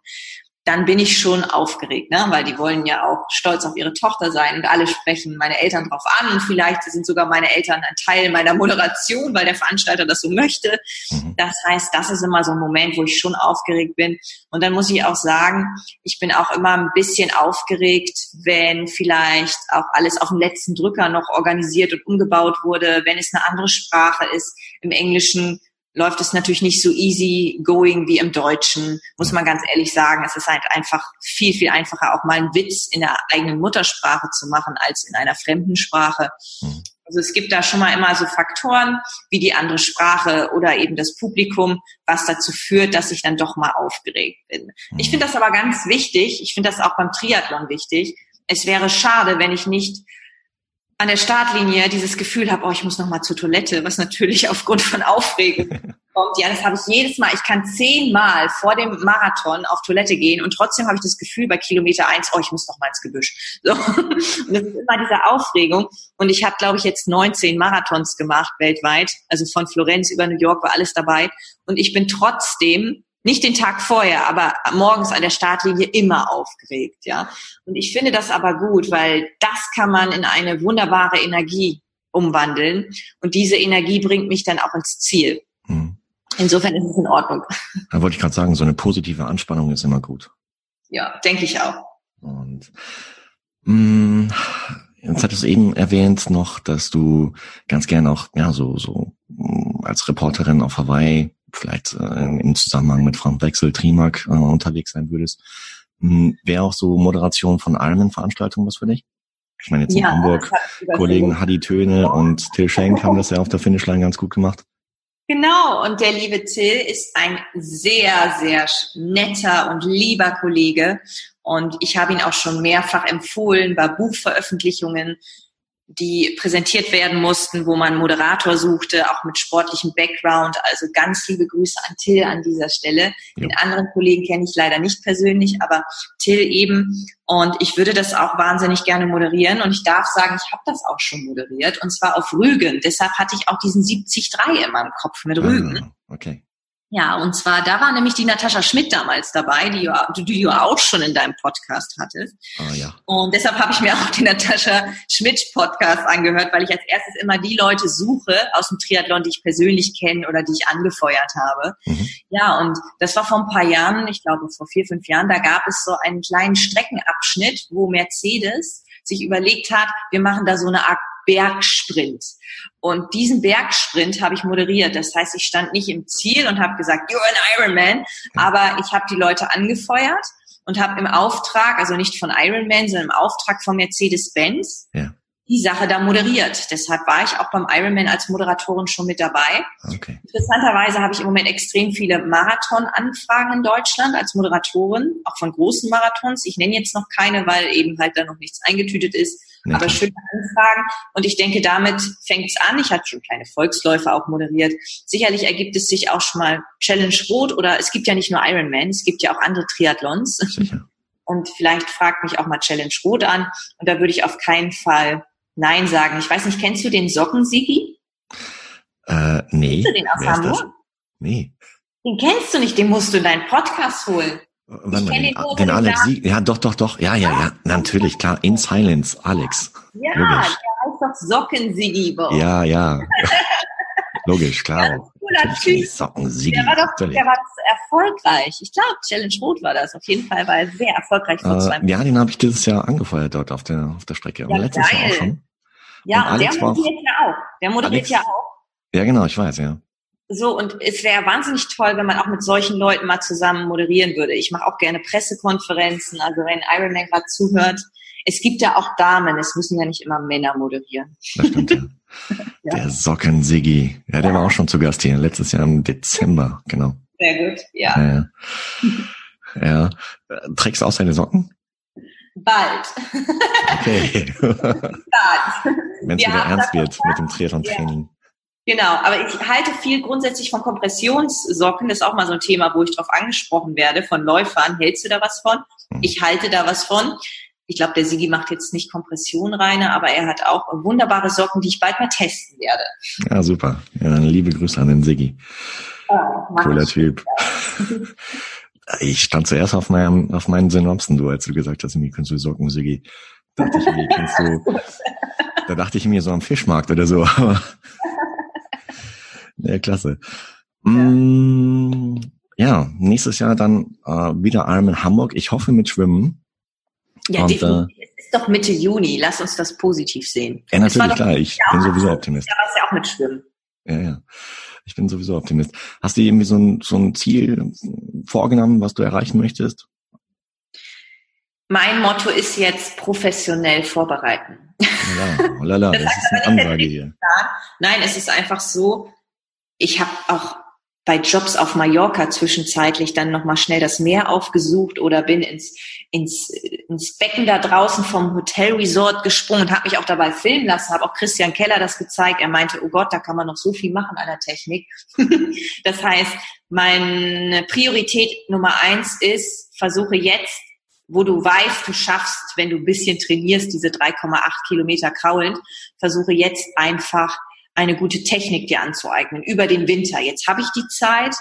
dann bin ich schon aufgeregt, ne? weil die wollen ja auch stolz auf ihre Tochter sein und alle sprechen meine Eltern drauf an und vielleicht sind sogar meine Eltern ein Teil meiner Moderation, weil der Veranstalter das so möchte. Mhm. Das heißt, das ist immer so ein Moment, wo ich schon aufgeregt bin. Und dann muss ich auch sagen, ich bin auch immer ein bisschen aufgeregt, wenn vielleicht auch alles auf dem letzten Drücker noch organisiert und umgebaut wurde, wenn es eine andere Sprache ist. Im Englischen läuft es natürlich nicht so easy going wie im Deutschen, muss man ganz ehrlich sagen. Es ist halt einfach viel, viel einfacher, auch mal einen Witz in der eigenen Muttersprache zu machen als in einer fremden Sprache. Mhm. Also es gibt da schon mal immer so Faktoren wie die andere Sprache oder eben das Publikum, was dazu führt, dass ich dann doch mal aufgeregt bin. Mhm. Ich finde das aber ganz wichtig. Ich finde das auch beim Triathlon wichtig. Es wäre schade, wenn ich nicht an der Startlinie dieses Gefühl habe, oh, ich muss noch mal zur Toilette, was natürlich aufgrund von Aufregung kommt. Ja, das habe ich jedes Mal. Ich kann zehnmal vor dem Marathon auf Toilette gehen und trotzdem habe ich das Gefühl bei Kilometer eins, oh, ich muss noch mal ins Gebüsch. So. Und das ist immer diese Aufregung. Und ich habe, glaube ich, jetzt 19 Marathons gemacht weltweit. Also von Florenz über New York war alles dabei. Und ich bin trotzdem nicht den Tag vorher, aber morgens an der Startlinie immer aufgeregt, ja. Und ich finde das aber gut, weil das kann man in eine wunderbare Energie umwandeln und diese Energie bringt mich dann auch ins Ziel. Hm. Insofern ist es in Ordnung. Da wollte ich gerade sagen, so eine positive Anspannung ist immer gut. Ja, denke ich auch. Und mh, hm, Jetzt hattest du eben erwähnt noch, dass du ganz gern auch ja so so hm, als Reporterin auf Hawaii vielleicht äh, im Zusammenhang mit Frank Wechsel, Trimark äh, unterwegs sein würdest. Hm, Wäre auch so Moderation von Ironman-Veranstaltungen was für dich? Ich meine, jetzt in ja, Hamburg, Kollegen Hadi Töne und Till Schenk haben das ja auf der Finishline ganz gut gemacht. Genau, und der liebe Till ist ein sehr, sehr netter und lieber Kollege. Und ich habe ihn auch schon mehrfach empfohlen bei Buchveröffentlichungen die präsentiert werden mussten, wo man Moderator suchte, auch mit sportlichem Background. Also ganz liebe Grüße an Till an dieser Stelle. Ja. Den anderen Kollegen kenne ich leider nicht persönlich, aber Till eben. Und ich würde das auch wahnsinnig gerne moderieren. Und ich darf sagen, ich habe das auch schon moderiert. Und zwar auf Rügen. Deshalb hatte ich auch diesen 70-3 in meinem Kopf mit Rügen. Ah, okay. Ja, und zwar, da war nämlich die Natascha Schmidt damals dabei, die du, die du auch schon in deinem Podcast hattest. Ah, ja. Und deshalb habe ich mir auch den Natascha Schmidt Podcast angehört, weil ich als erstes immer die Leute suche aus dem Triathlon, die ich persönlich kenne oder die ich angefeuert habe. Mhm. Ja, und das war vor ein paar Jahren, ich glaube vor vier, fünf Jahren, da gab es so einen kleinen Streckenabschnitt, wo Mercedes sich überlegt hat, wir machen da so eine Art Bergsprint. Und diesen Bergsprint habe ich moderiert. Das heißt, ich stand nicht im Ziel und habe gesagt, you're an Ironman, aber ich habe die Leute angefeuert und habe im Auftrag, also nicht von Ironman, sondern im Auftrag von Mercedes-Benz, ja die Sache da moderiert. Deshalb war ich auch beim Ironman als Moderatorin schon mit dabei. Okay. Interessanterweise habe ich im Moment extrem viele Marathon-Anfragen in Deutschland als Moderatorin, auch von großen Marathons. Ich nenne jetzt noch keine, weil eben halt da noch nichts eingetütet ist. Nee, aber schöne Anfragen. Und ich denke, damit fängt es an. Ich hatte schon kleine Volksläufe auch moderiert. Sicherlich ergibt es sich auch schon mal Challenge Rot oder es gibt ja nicht nur Ironman, es gibt ja auch andere Triathlons. Sicher. Und vielleicht fragt mich auch mal Challenge Rot an. Und da würde ich auf keinen Fall Nein sagen. Ich weiß nicht, kennst du den Socken, Sigi? Äh, nee. Kennst du den aus Wer Hamburg? Nee. Den kennst du nicht, den musst du in deinen Podcast holen. Wann den, den, den Alex Sieg, ja, doch, doch, doch, ja, ja, ja, natürlich, klar, in Silence, Alex. Ja, Logisch. der heißt doch Socken Sigi Ja, ja. Logisch, klar. Ja, cooler Typ. Socken Sigi. Der war doch, natürlich. der war erfolgreich. Ich glaube, Challenge Rot war das. Auf jeden Fall war er sehr erfolgreich vor äh, zwei Ja, den habe ich dieses Jahr angefeuert dort auf der, auf der Strecke. Ja, letztes geil. Jahr auch schon. Ja, und, und der moderiert ja auch. Der moderiert Alex, ja auch. Ja, genau, ich weiß, ja. So, und es wäre wahnsinnig toll, wenn man auch mit solchen Leuten mal zusammen moderieren würde. Ich mache auch gerne Pressekonferenzen, also wenn Ironman gerade zuhört. Es gibt ja auch Damen, es müssen ja nicht immer Männer moderieren. Das stimmt, ja. ja. Der Socken-Siggi. Ja, der war auch schon zu Gast hier, letztes Jahr im Dezember, genau. Sehr gut, ja. Ja. ja. Trägst du auch seine Socken? Bald. Okay. Bald. Wenn es wieder ernst wird mit dem Triathlon-Training. Genau, aber ich halte viel grundsätzlich von Kompressionssocken. Das ist auch mal so ein Thema, wo ich darauf angesprochen werde von Läufern. Hältst du da was von? Hm. Ich halte da was von. Ich glaube, der Sigi macht jetzt nicht Kompression rein, aber er hat auch wunderbare Socken, die ich bald mal testen werde. Ja, super. Ja, dann liebe Grüße an den Sigi. Oh, Cooler Typ. Ich stand zuerst auf meinem, auf meinen Synopsen, du, als du gesagt hast, mir kannst du Socken, Sigi. Dachte ich mir, kennst du, da dachte ich mir so am Fischmarkt oder so. Ja, klasse. Ja. Mm, ja, nächstes Jahr dann äh, wieder Ironman Hamburg. Ich hoffe mit Schwimmen. Ja, Und, definitiv. Äh, es ist doch Mitte Juni. Lass uns das positiv sehen. Ja, natürlich, klar. Ich bin sowieso Optimist. Ja, was ja auch mit Schwimmen. Ja, ja. Ich bin sowieso Optimist. Hast du irgendwie so ein, so ein Ziel vorgenommen, was du erreichen möchtest? Mein Motto ist jetzt professionell vorbereiten. Lala, lala, das, das ist eine Ansage hier. Nein, es ist einfach so, ich habe auch bei Jobs auf Mallorca zwischenzeitlich dann nochmal schnell das Meer aufgesucht oder bin ins, ins, ins Becken da draußen vom Hotelresort gesprungen und habe mich auch dabei filmen lassen, habe auch Christian Keller das gezeigt. Er meinte, oh Gott, da kann man noch so viel machen an der Technik. das heißt, meine Priorität Nummer eins ist, versuche jetzt, wo du weißt, du schaffst, wenn du ein bisschen trainierst, diese 3,8 Kilometer kraulend, versuche jetzt einfach eine gute Technik dir anzueignen über den Winter. Jetzt habe ich die Zeit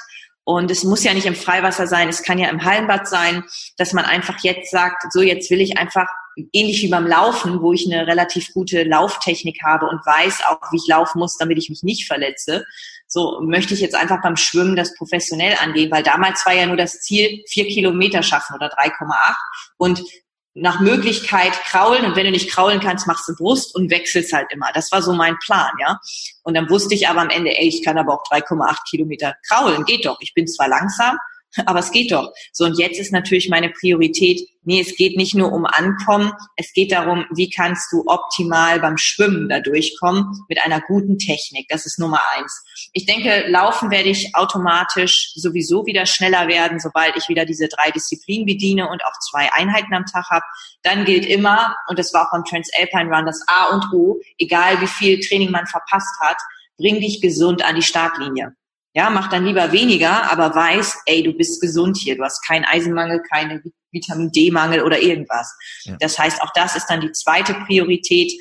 und es muss ja nicht im Freiwasser sein, es kann ja im Hallenbad sein, dass man einfach jetzt sagt, so jetzt will ich einfach ähnlich wie beim Laufen, wo ich eine relativ gute Lauftechnik habe und weiß auch, wie ich laufen muss, damit ich mich nicht verletze. So möchte ich jetzt einfach beim Schwimmen das professionell angehen, weil damals war ja nur das Ziel, vier Kilometer schaffen oder 3,8. Und nach Möglichkeit kraulen und wenn du nicht kraulen kannst, machst du Brust und wechselst halt immer. Das war so mein Plan, ja. Und dann wusste ich aber am Ende, ey, ich kann aber auch 3,8 Kilometer kraulen, geht doch. Ich bin zwar langsam, aber es geht doch. So, und jetzt ist natürlich meine Priorität, nee, es geht nicht nur um Ankommen, es geht darum, wie kannst du optimal beim Schwimmen da durchkommen mit einer guten Technik. Das ist Nummer eins. Ich denke, laufen werde ich automatisch sowieso wieder schneller werden, sobald ich wieder diese drei Disziplinen bediene und auch zwei Einheiten am Tag habe. Dann gilt immer, und das war auch beim Transalpine Run, das A und O, egal wie viel Training man verpasst hat, bring dich gesund an die Startlinie. Ja, mach dann lieber weniger, aber weiß, ey, du bist gesund hier, du hast keinen Eisenmangel, keine Vitamin D-Mangel oder irgendwas. Ja. Das heißt, auch das ist dann die zweite Priorität.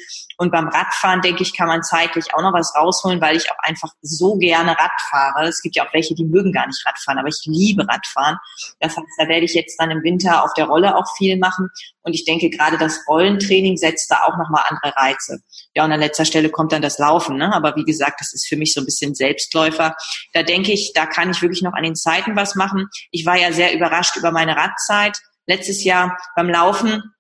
Und beim Radfahren, denke ich, kann man zeitlich auch noch was rausholen, weil ich auch einfach so gerne Rad fahre. Es gibt ja auch welche, die mögen gar nicht Radfahren, aber ich liebe Radfahren. Das heißt, da werde ich jetzt dann im Winter auf der Rolle auch viel machen. Und ich denke, gerade das Rollentraining setzt da auch nochmal andere Reize. Ja, und an letzter Stelle kommt dann das Laufen. Ne? Aber wie gesagt, das ist für mich so ein bisschen Selbstläufer. Da denke ich, da kann ich wirklich noch an den Zeiten was machen. Ich war ja sehr überrascht über meine Radzeit letztes Jahr beim Laufen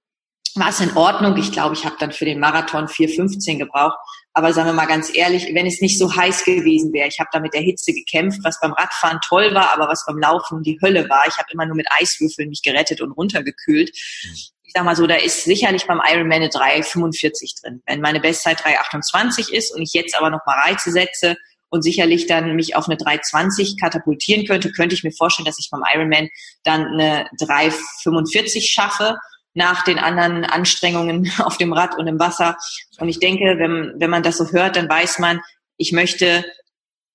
war es in Ordnung. Ich glaube, ich habe dann für den Marathon 4,15 gebraucht. Aber sagen wir mal ganz ehrlich, wenn es nicht so heiß gewesen wäre, ich habe da mit der Hitze gekämpft, was beim Radfahren toll war, aber was beim Laufen die Hölle war. Ich habe immer nur mit Eiswürfeln mich gerettet und runtergekühlt. Ich sag mal so, da ist sicherlich beim Ironman eine 3,45 drin. Wenn meine Bestzeit 3,28 ist und ich jetzt aber noch mal Reize setze und sicherlich dann mich auf eine 3,20 katapultieren könnte, könnte ich mir vorstellen, dass ich beim Ironman dann eine 3,45 schaffe nach den anderen Anstrengungen auf dem Rad und im Wasser. Und ich denke, wenn, wenn man das so hört, dann weiß man, ich möchte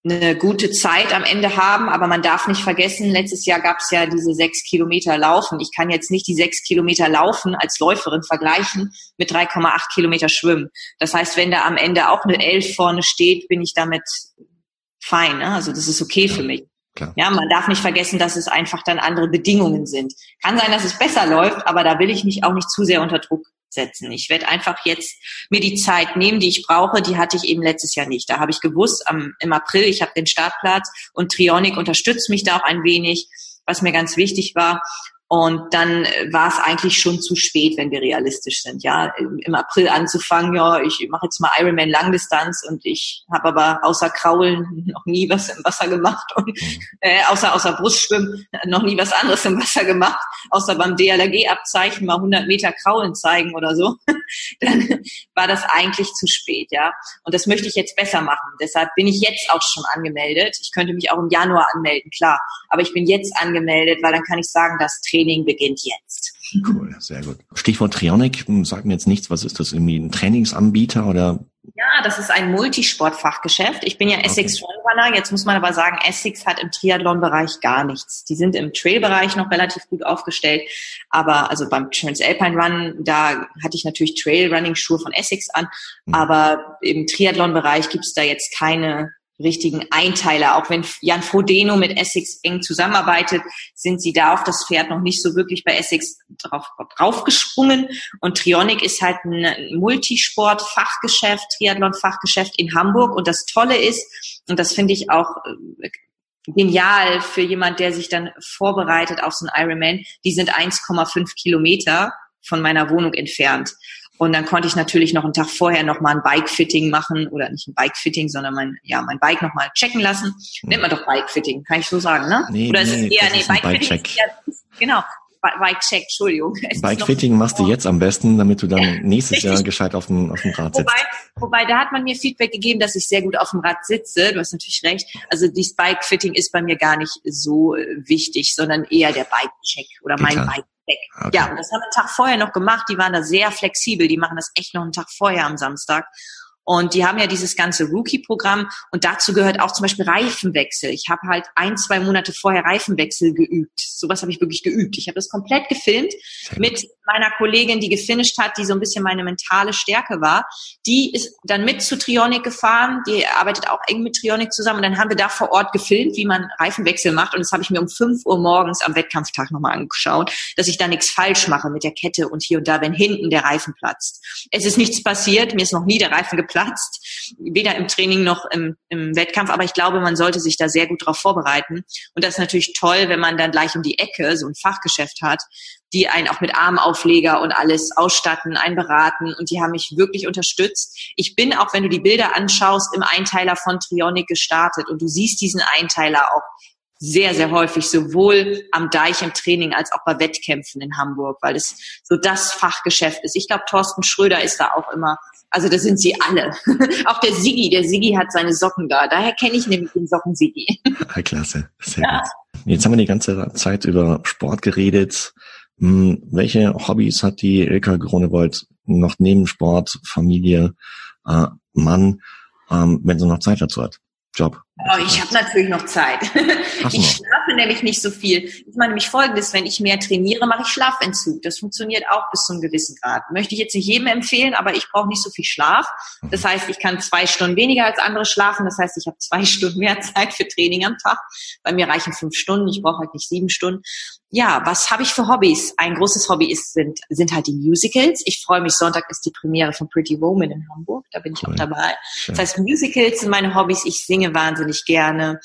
eine gute Zeit am Ende haben, aber man darf nicht vergessen, letztes Jahr gab es ja diese sechs Kilometer Laufen. Ich kann jetzt nicht die sechs Kilometer Laufen als Läuferin vergleichen mit 3,8 Kilometer Schwimmen. Das heißt, wenn da am Ende auch eine Elf vorne steht, bin ich damit fein. Ne? Also das ist okay für mich. Klar. Ja, man darf nicht vergessen, dass es einfach dann andere Bedingungen sind. Kann sein, dass es besser läuft, aber da will ich mich auch nicht zu sehr unter Druck setzen. Ich werde einfach jetzt mir die Zeit nehmen, die ich brauche. Die hatte ich eben letztes Jahr nicht. Da habe ich gewusst, am, im April, ich habe den Startplatz und Trionic unterstützt mich da auch ein wenig, was mir ganz wichtig war. Und dann äh, war es eigentlich schon zu spät, wenn wir realistisch sind. Ja, im April anzufangen, ja, ich mache jetzt mal Ironman Langdistanz und ich habe aber außer Kraulen noch nie was im Wasser gemacht und mhm. äh, außer außer Brustschwimmen noch nie was anderes im Wasser gemacht, außer beim DLRG-Abzeichen mal 100 Meter Kraulen zeigen oder so. dann war das eigentlich zu spät, ja. Und das möchte ich jetzt besser machen. Deshalb bin ich jetzt auch schon angemeldet. Ich könnte mich auch im Januar anmelden, klar. Aber ich bin jetzt angemeldet, weil dann kann ich sagen, dass Training beginnt jetzt. Cool, sehr gut. Stichwort Trionic, sag mir jetzt nichts, was ist das? Irgendwie ein Trainingsanbieter oder? Ja, das ist ein Multisportfachgeschäft. Ich bin ja Essex okay. Runner. Jetzt muss man aber sagen, Essex hat im Triathlon-Bereich gar nichts. Die sind im Trail-Bereich noch relativ gut aufgestellt. Aber also beim Transalpine Run, da hatte ich natürlich Trail-Running-Schuhe von Essex an. Mhm. Aber im Triathlon-Bereich gibt es da jetzt keine richtigen Einteiler. Auch wenn Jan Frodeno mit Essex eng zusammenarbeitet, sind sie da auf das Pferd noch nicht so wirklich bei Essex drauf, draufgesprungen. Und Trionic ist halt ein Multisport-Fachgeschäft, Triathlon-Fachgeschäft in Hamburg. Und das Tolle ist, und das finde ich auch äh, genial für jemand, der sich dann vorbereitet auf so einen Ironman, die sind 1,5 Kilometer von meiner Wohnung entfernt. Und dann konnte ich natürlich noch einen Tag vorher noch mal ein Bike-Fitting machen oder nicht ein Bike-Fitting, sondern mein, ja, mein Bike noch mal checken lassen. Nennt man doch Bike-Fitting, kann ich so sagen, ne? Nee, oder ist nee, es eher, nee, Bike-Fitting Bike genau. Bike-Check, Entschuldigung. Bike-Fitting machst du jetzt am besten, damit du dann nächstes Jahr gescheit auf dem, auf dem Rad sitzt. Wobei, wobei, da hat man mir Feedback gegeben, dass ich sehr gut auf dem Rad sitze. Du hast natürlich recht. Also dieses Bike-Fitting ist bei mir gar nicht so äh, wichtig, sondern eher der Bike-Check oder mein Bike weg. Okay. Ja, und das haben wir einen Tag vorher noch gemacht. Die waren da sehr flexibel. Die machen das echt noch einen Tag vorher am Samstag. Und die haben ja dieses ganze Rookie-Programm und dazu gehört auch zum Beispiel Reifenwechsel. Ich habe halt ein, zwei Monate vorher Reifenwechsel geübt. Sowas habe ich wirklich geübt. Ich habe das komplett gefilmt mit meiner Kollegin, die gefinisht hat, die so ein bisschen meine mentale Stärke war. Die ist dann mit zu Trionic gefahren. Die arbeitet auch eng mit Trionic zusammen. Und dann haben wir da vor Ort gefilmt, wie man Reifenwechsel macht. Und das habe ich mir um fünf Uhr morgens am Wettkampftag nochmal angeschaut, dass ich da nichts falsch mache mit der Kette und hier und da, wenn hinten der Reifen platzt. Es ist nichts passiert. Mir ist noch nie der Reifen geplatzt geplatzt, weder im Training noch im, im Wettkampf. Aber ich glaube, man sollte sich da sehr gut darauf vorbereiten. Und das ist natürlich toll, wenn man dann gleich um die Ecke so ein Fachgeschäft hat, die einen auch mit Armaufleger und alles ausstatten, einen beraten. Und die haben mich wirklich unterstützt. Ich bin auch, wenn du die Bilder anschaust, im Einteiler von Trionic gestartet. Und du siehst diesen Einteiler auch sehr, sehr häufig, sowohl am Deich im Training als auch bei Wettkämpfen in Hamburg, weil es so das Fachgeschäft ist. Ich glaube, Thorsten Schröder ist da auch immer also das sind sie alle. auch der Sigi, der Sigi hat seine Socken da. Daher kenne ich nämlich den Socken Sigi. Ja, klasse, sehr ja. gut. Jetzt haben wir die ganze Zeit über Sport geredet. Hm, welche Hobbys hat die Ilka Gronewold noch neben Sport, Familie, äh, Mann, ähm, wenn sie noch Zeit dazu hat? Job. Oh, ich habe natürlich noch Zeit. ich schlafe nämlich nicht so viel. Ich meine nämlich folgendes, wenn ich mehr trainiere, mache ich Schlafentzug. Das funktioniert auch bis zu einem gewissen Grad. Möchte ich jetzt nicht jedem empfehlen, aber ich brauche nicht so viel Schlaf. Mhm. Das heißt, ich kann zwei Stunden weniger als andere schlafen. Das heißt, ich habe zwei Stunden mehr Zeit für Training am Tag. Bei mir reichen fünf Stunden. Ich brauche halt nicht sieben Stunden. Ja, was habe ich für Hobbys? Ein großes Hobby ist, sind, sind halt die Musicals. Ich freue mich, Sonntag ist die Premiere von Pretty Woman in Hamburg. Da bin ich cool. auch dabei. Das heißt, Musicals sind meine Hobbys. Ich singe wahnsinnig gerne.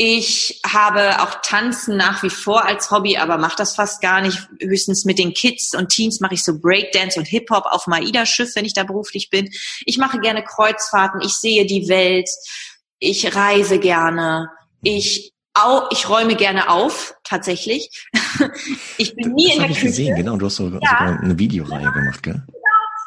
Ich habe auch Tanzen nach wie vor als Hobby, aber mache das fast gar nicht. Höchstens mit den Kids und Teens mache ich so Breakdance und Hip-Hop auf dem AIDA-Schiff, wenn ich da beruflich bin. Ich mache gerne Kreuzfahrten, ich sehe die Welt, ich reise gerne, ich au ich räume gerne auf, tatsächlich. ich bin nie das in der ich Küche. gesehen, genau. Du hast sogar, Ja. sogar eine Videoreihe gemacht, gell?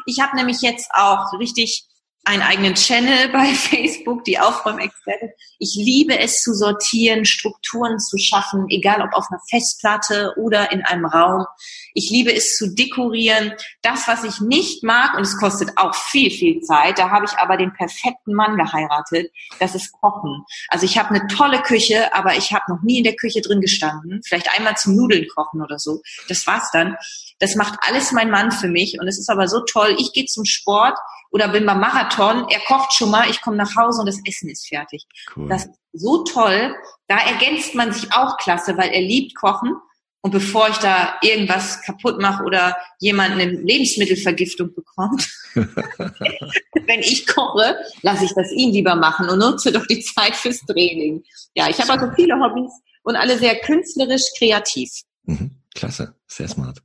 Ich habe nämlich jetzt auch richtig einen eigenen Channel bei Facebook, die Aufräumexpertin. Ich liebe es zu sortieren, Strukturen zu schaffen, egal ob auf einer Festplatte oder in einem Raum. Ich liebe es zu dekorieren. Das, was ich nicht mag, und es kostet auch viel, viel Zeit, da habe ich aber den perfekten Mann geheiratet, das ist Kochen. Also ich habe eine tolle Küche, aber ich habe noch nie in der Küche drin gestanden. Vielleicht einmal zum Nudeln kochen oder so. Das war's dann. Das macht alles mein Mann für mich und es ist aber so toll. Ich gehe zum Sport oder bin beim Marathon, er kocht schon mal, ich komme nach Hause und das Essen ist fertig. Cool. Das ist so toll. Da ergänzt man sich auch klasse, weil er liebt Kochen. Und bevor ich da irgendwas kaputt mache oder jemand eine Lebensmittelvergiftung bekommt, wenn ich koche, lasse ich das ihn lieber machen und nutze doch die Zeit fürs Training. Ja, ich habe also viele Hobbys und alle sehr künstlerisch kreativ. Mhm. Klasse, sehr smart.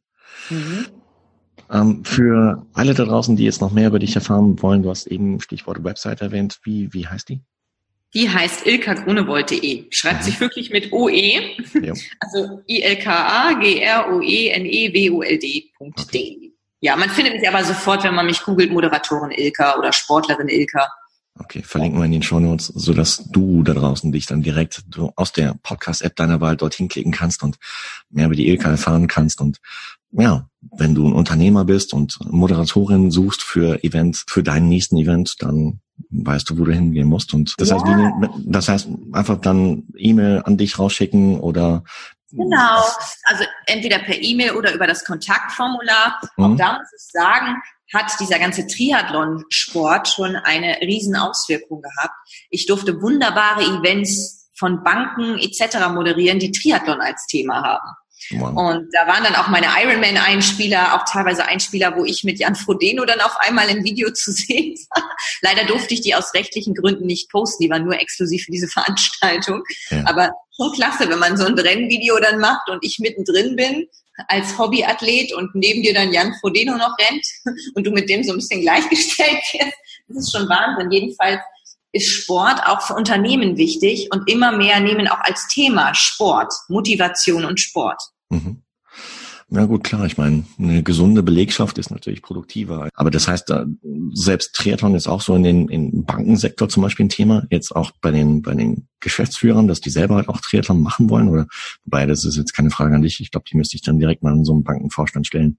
Ähm, für alle da draußen, die jetzt noch mehr über dich erfahren wollen, du hast eben Stichwort Website erwähnt. Wie, wie heißt die? Die heißt ilkagrunewoldt.de. Schreibt Mhm. sich wirklich mit OE. Ja. Also I-L-K-A-G-R-O-E-N-E-W-O-L-D.de. Ja, man findet mich aber sofort, wenn man mich googelt, Moderatorin Ilka oder Sportlerin Ilka. Okay, verlinken wir in den Shownotes, so dass du da draußen dich dann direkt aus der Podcast-App deiner Wahl dorthin klicken kannst und mehr über die Ilka erfahren kannst. Und ja, wenn du ein Unternehmer bist und Moderatorin suchst für Events, für deinen nächsten Event, dann weißt du, wo du hingehen musst. Und das heißt, Ja. wie, das heißt, einfach dann E-Mail an dich rausschicken oder Genau. Also entweder per E-Mail oder über das Kontaktformular. Auch Mhm. da muss ich sagen, hat dieser ganze Triathlon-Sport schon eine riesen Auswirkung gehabt. Ich durfte wunderbare Events von Banken etc. moderieren, die Triathlon als Thema haben. Und da waren dann auch meine Ironman-Einspieler, auch teilweise Einspieler, wo ich mit Jan Frodeno dann auf einmal im Video zu sehen war. Leider durfte ich die aus rechtlichen Gründen nicht posten, die waren nur exklusiv für diese Veranstaltung. Ja. Aber schon klasse, wenn man so ein Rennvideo dann macht und ich mittendrin bin als Hobbyathlet und neben dir dann Jan Frodeno noch rennt und du mit dem so ein bisschen gleichgestellt wirst. Das ist schon Wahnsinn. Jedenfalls ist Sport auch für Unternehmen wichtig und immer mehr nehmen auch als Thema Sport, Motivation und Sport. Mhm. Ja gut, klar. Ich meine, eine gesunde Belegschaft ist natürlich produktiver. Aber das heißt, selbst Triathlon ist auch so in den im Bankensektor zum Beispiel ein Thema. Jetzt auch bei den bei den Geschäftsführern, dass die selber halt auch Triathlon machen wollen. Oder wobei, das ist jetzt keine Frage an dich. Ich glaube, die müsste ich dann direkt mal in so einem Bankenvorstand stellen.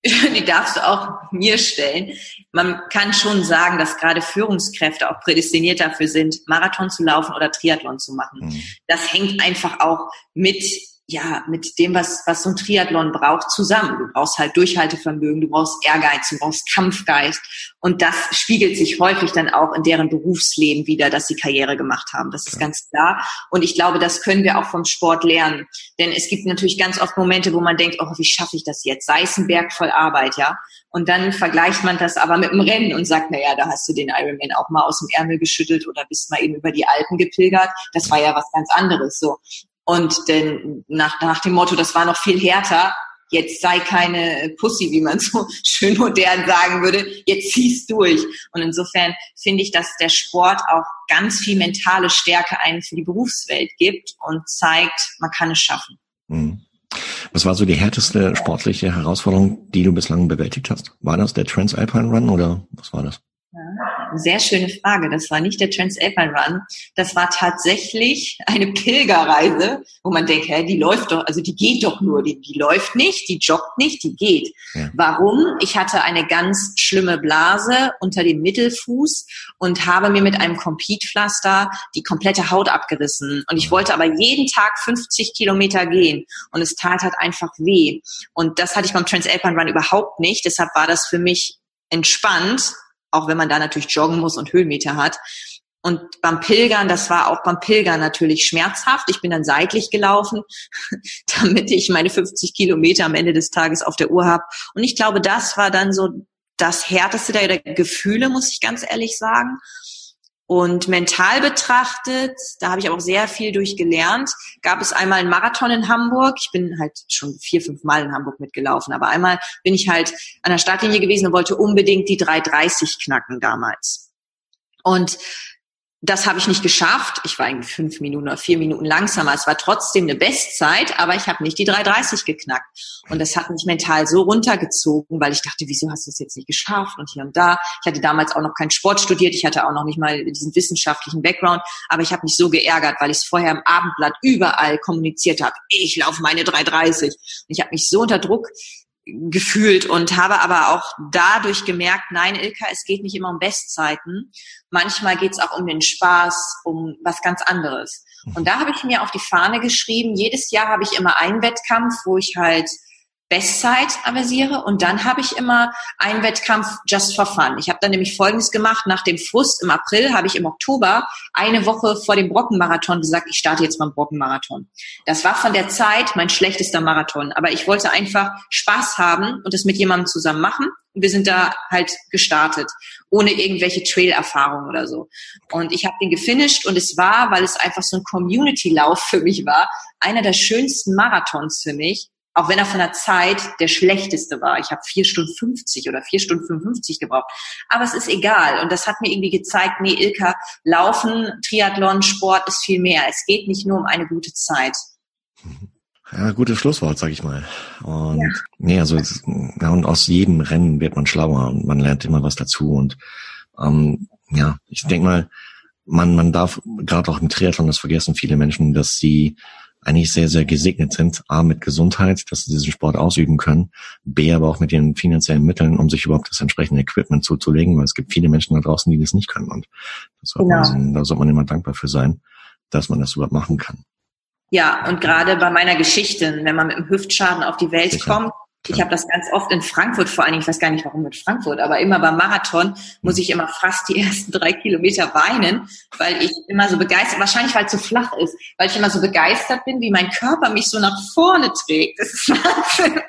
Die darfst du auch mir stellen. Man kann schon sagen, dass gerade Führungskräfte auch prädestiniert dafür sind, Marathon zu laufen oder Triathlon zu machen. Mhm. Das hängt einfach auch mit ja, mit dem, was, was so ein Triathlon braucht, zusammen. Du brauchst halt Durchhaltevermögen, du brauchst Ehrgeiz, du brauchst Kampfgeist. Und das spiegelt sich häufig dann auch in deren Berufsleben wieder, dass sie Karriere gemacht haben. Das ist Ja. ganz klar. Und ich glaube, das können wir auch vom Sport lernen. Denn es gibt natürlich ganz oft Momente, wo man denkt, oh, wie schaffe ich das jetzt? Sei es ein Berg voll Arbeit, ja. Und dann vergleicht man das aber mit dem Rennen und sagt, na ja, da hast du den Ironman auch mal aus dem Ärmel geschüttelt oder bist mal eben über die Alpen gepilgert. Das war ja was ganz anderes, so. Und denn nach, nach dem Motto, das war noch viel härter, jetzt sei keine Pussy, wie man so schön modern sagen würde, jetzt ziehst durch. Und insofern finde ich, dass der Sport auch ganz viel mentale Stärke einen für die Berufswelt gibt und zeigt, man kann es schaffen. Mhm. Was war so die härteste sportliche Herausforderung, die du bislang bewältigt hast? War das der Transalpine Run oder was war das? Sehr schöne Frage. Das war nicht der Transalpine Run. Das war tatsächlich eine Pilgerreise, wo man denkt, hä, die läuft doch, also die geht doch nur. Die, die läuft nicht, die joggt nicht, die geht. Ja. Warum? Ich hatte eine ganz schlimme Blase unter dem Mittelfuß und habe mir mit einem Compete-Pflaster die komplette Haut abgerissen. Und ich wollte aber jeden Tag 50 Kilometer gehen. Und es tat halt einfach weh. Und das hatte ich beim Transalpine Run überhaupt nicht. Deshalb war das für mich entspannt, auch wenn man da natürlich joggen muss und Höhenmeter hat. Und beim Pilgern, das war auch beim Pilgern natürlich schmerzhaft. Ich bin dann seitlich gelaufen, damit ich meine 50 Kilometer am Ende des Tages auf der Uhr habe. Und ich glaube, das war dann so das härteste der, der Gefühle, muss ich ganz ehrlich sagen. Und mental betrachtet, da habe ich auch sehr viel durchgelernt, gab es einmal einen Marathon in Hamburg. Ich bin halt schon vier, fünf Mal in Hamburg mitgelaufen, aber einmal bin ich halt an der Startlinie gewesen und wollte unbedingt die 330 knacken damals. Und das habe ich nicht geschafft. Ich war irgendwie fünf Minuten oder vier Minuten langsamer. Es war trotzdem eine Bestzeit, aber ich habe nicht die 3,30 geknackt. Und das hat mich mental so runtergezogen, weil ich dachte, wieso hast du es jetzt nicht geschafft und hier und da. Ich hatte damals auch noch keinen Sport studiert. Ich hatte auch noch nicht mal diesen wissenschaftlichen Background. Aber ich habe mich so geärgert, weil ich es vorher im Abendblatt überall kommuniziert habe. Ich laufe meine 3,30. Und ich habe mich so unter Druck gefühlt und habe aber auch dadurch gemerkt, nein, Ilka, es geht nicht immer um Bestzeiten. Manchmal geht es auch um den Spaß, um was ganz anderes. Und da habe ich mir auf die Fahne geschrieben, jedes Jahr habe ich immer einen Wettkampf, wo ich halt Bestzeit aversiere und dann habe ich immer einen Wettkampf just for fun. Ich habe dann nämlich Folgendes gemacht. Nach dem Frust im April habe ich im Oktober eine Woche vor dem Brockenmarathon gesagt, ich starte jetzt beim Brockenmarathon. Das war von der Zeit mein schlechtester Marathon, aber ich wollte einfach Spaß haben und es mit jemandem zusammen machen. Und wir sind da halt gestartet, ohne irgendwelche Trail-Erfahrungen oder so. Und ich habe den gefinisht und es war, weil es einfach so ein Community-Lauf für mich war, einer der schönsten Marathons für mich, auch wenn er von der Zeit der schlechteste war. Ich habe vier Stunden 50 oder vier Stunden 55 gebraucht. Aber es ist egal. Und das hat mir irgendwie gezeigt, nee, Ilka, Laufen, Triathlon, Sport ist viel mehr. Es geht nicht nur um eine gute Zeit. Ja, gutes Schlusswort, sag ich mal. Und ja. nee, also ja, und aus jedem Rennen wird man schlauer und man lernt immer was dazu. Und ähm, ja, ich denke mal, man, man darf gerade auch im Triathlon, das vergessen viele Menschen, dass sie eigentlich sehr, sehr gesegnet sind. A, mit Gesundheit, dass sie diesen Sport ausüben können. B, aber auch mit den finanziellen Mitteln, um sich überhaupt das entsprechende Equipment zuzulegen, weil es gibt viele Menschen da draußen, die das nicht können. Und genau. man, da sollte man immer dankbar für sein, dass man das überhaupt machen kann. Ja, und gerade bei meiner Geschichte, wenn man mit einem Hüftschaden auf die Welt Sicher. kommt, ich habe das ganz oft in Frankfurt vor allen Dingen, ich weiß gar nicht warum mit Frankfurt, aber immer beim Marathon muss ich immer fast die ersten drei Kilometer weinen, weil ich immer so begeistert, wahrscheinlich weil es so flach ist, weil ich immer so begeistert bin, wie mein Körper mich so nach vorne trägt. Das ist Wahnsinn.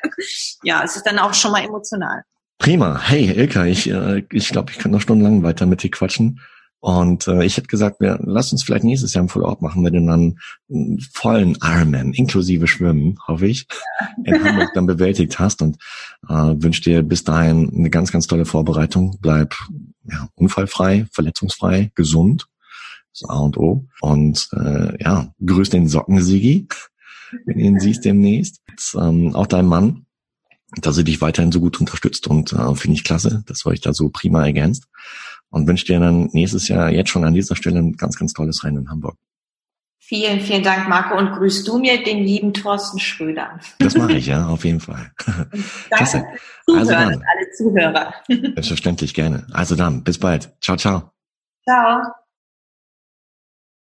Ja, es ist dann auch schon mal emotional. Prima. Hey, Ilka, ich, äh, ich glaube, ich kann noch stundenlang weiter mit dir quatschen. Und äh, ich hätte gesagt, wir, lass uns vielleicht nächstes Jahr im Follow-up machen, wenn du dann einen vollen Ironman, inklusive Schwimmen, hoffe ich, in Hamburg dann bewältigt hast und äh, wünsche dir bis dahin eine ganz, ganz tolle Vorbereitung. Bleib ja, unfallfrei, verletzungsfrei, gesund. Das A und O. Und äh, ja, grüß den Sockensigi, wenn du ihn siehst demnächst. Jetzt, ähm, auch dein Mann, dass er dich weiterhin so gut unterstützt und äh, finde ich klasse, dass wir euch da so prima ergänzt und wünsche dir dann nächstes Jahr jetzt schon an dieser Stelle ein ganz, ganz tolles Rennen in Hamburg. Vielen, vielen Dank, Marco. Und grüßt du mir den lieben Thorsten Schröder. Das mache ich, ja, auf jeden Fall. Danke also dann, alle Zuhörer. Selbstverständlich gerne. Also dann, bis bald. Ciao, ciao. Ciao.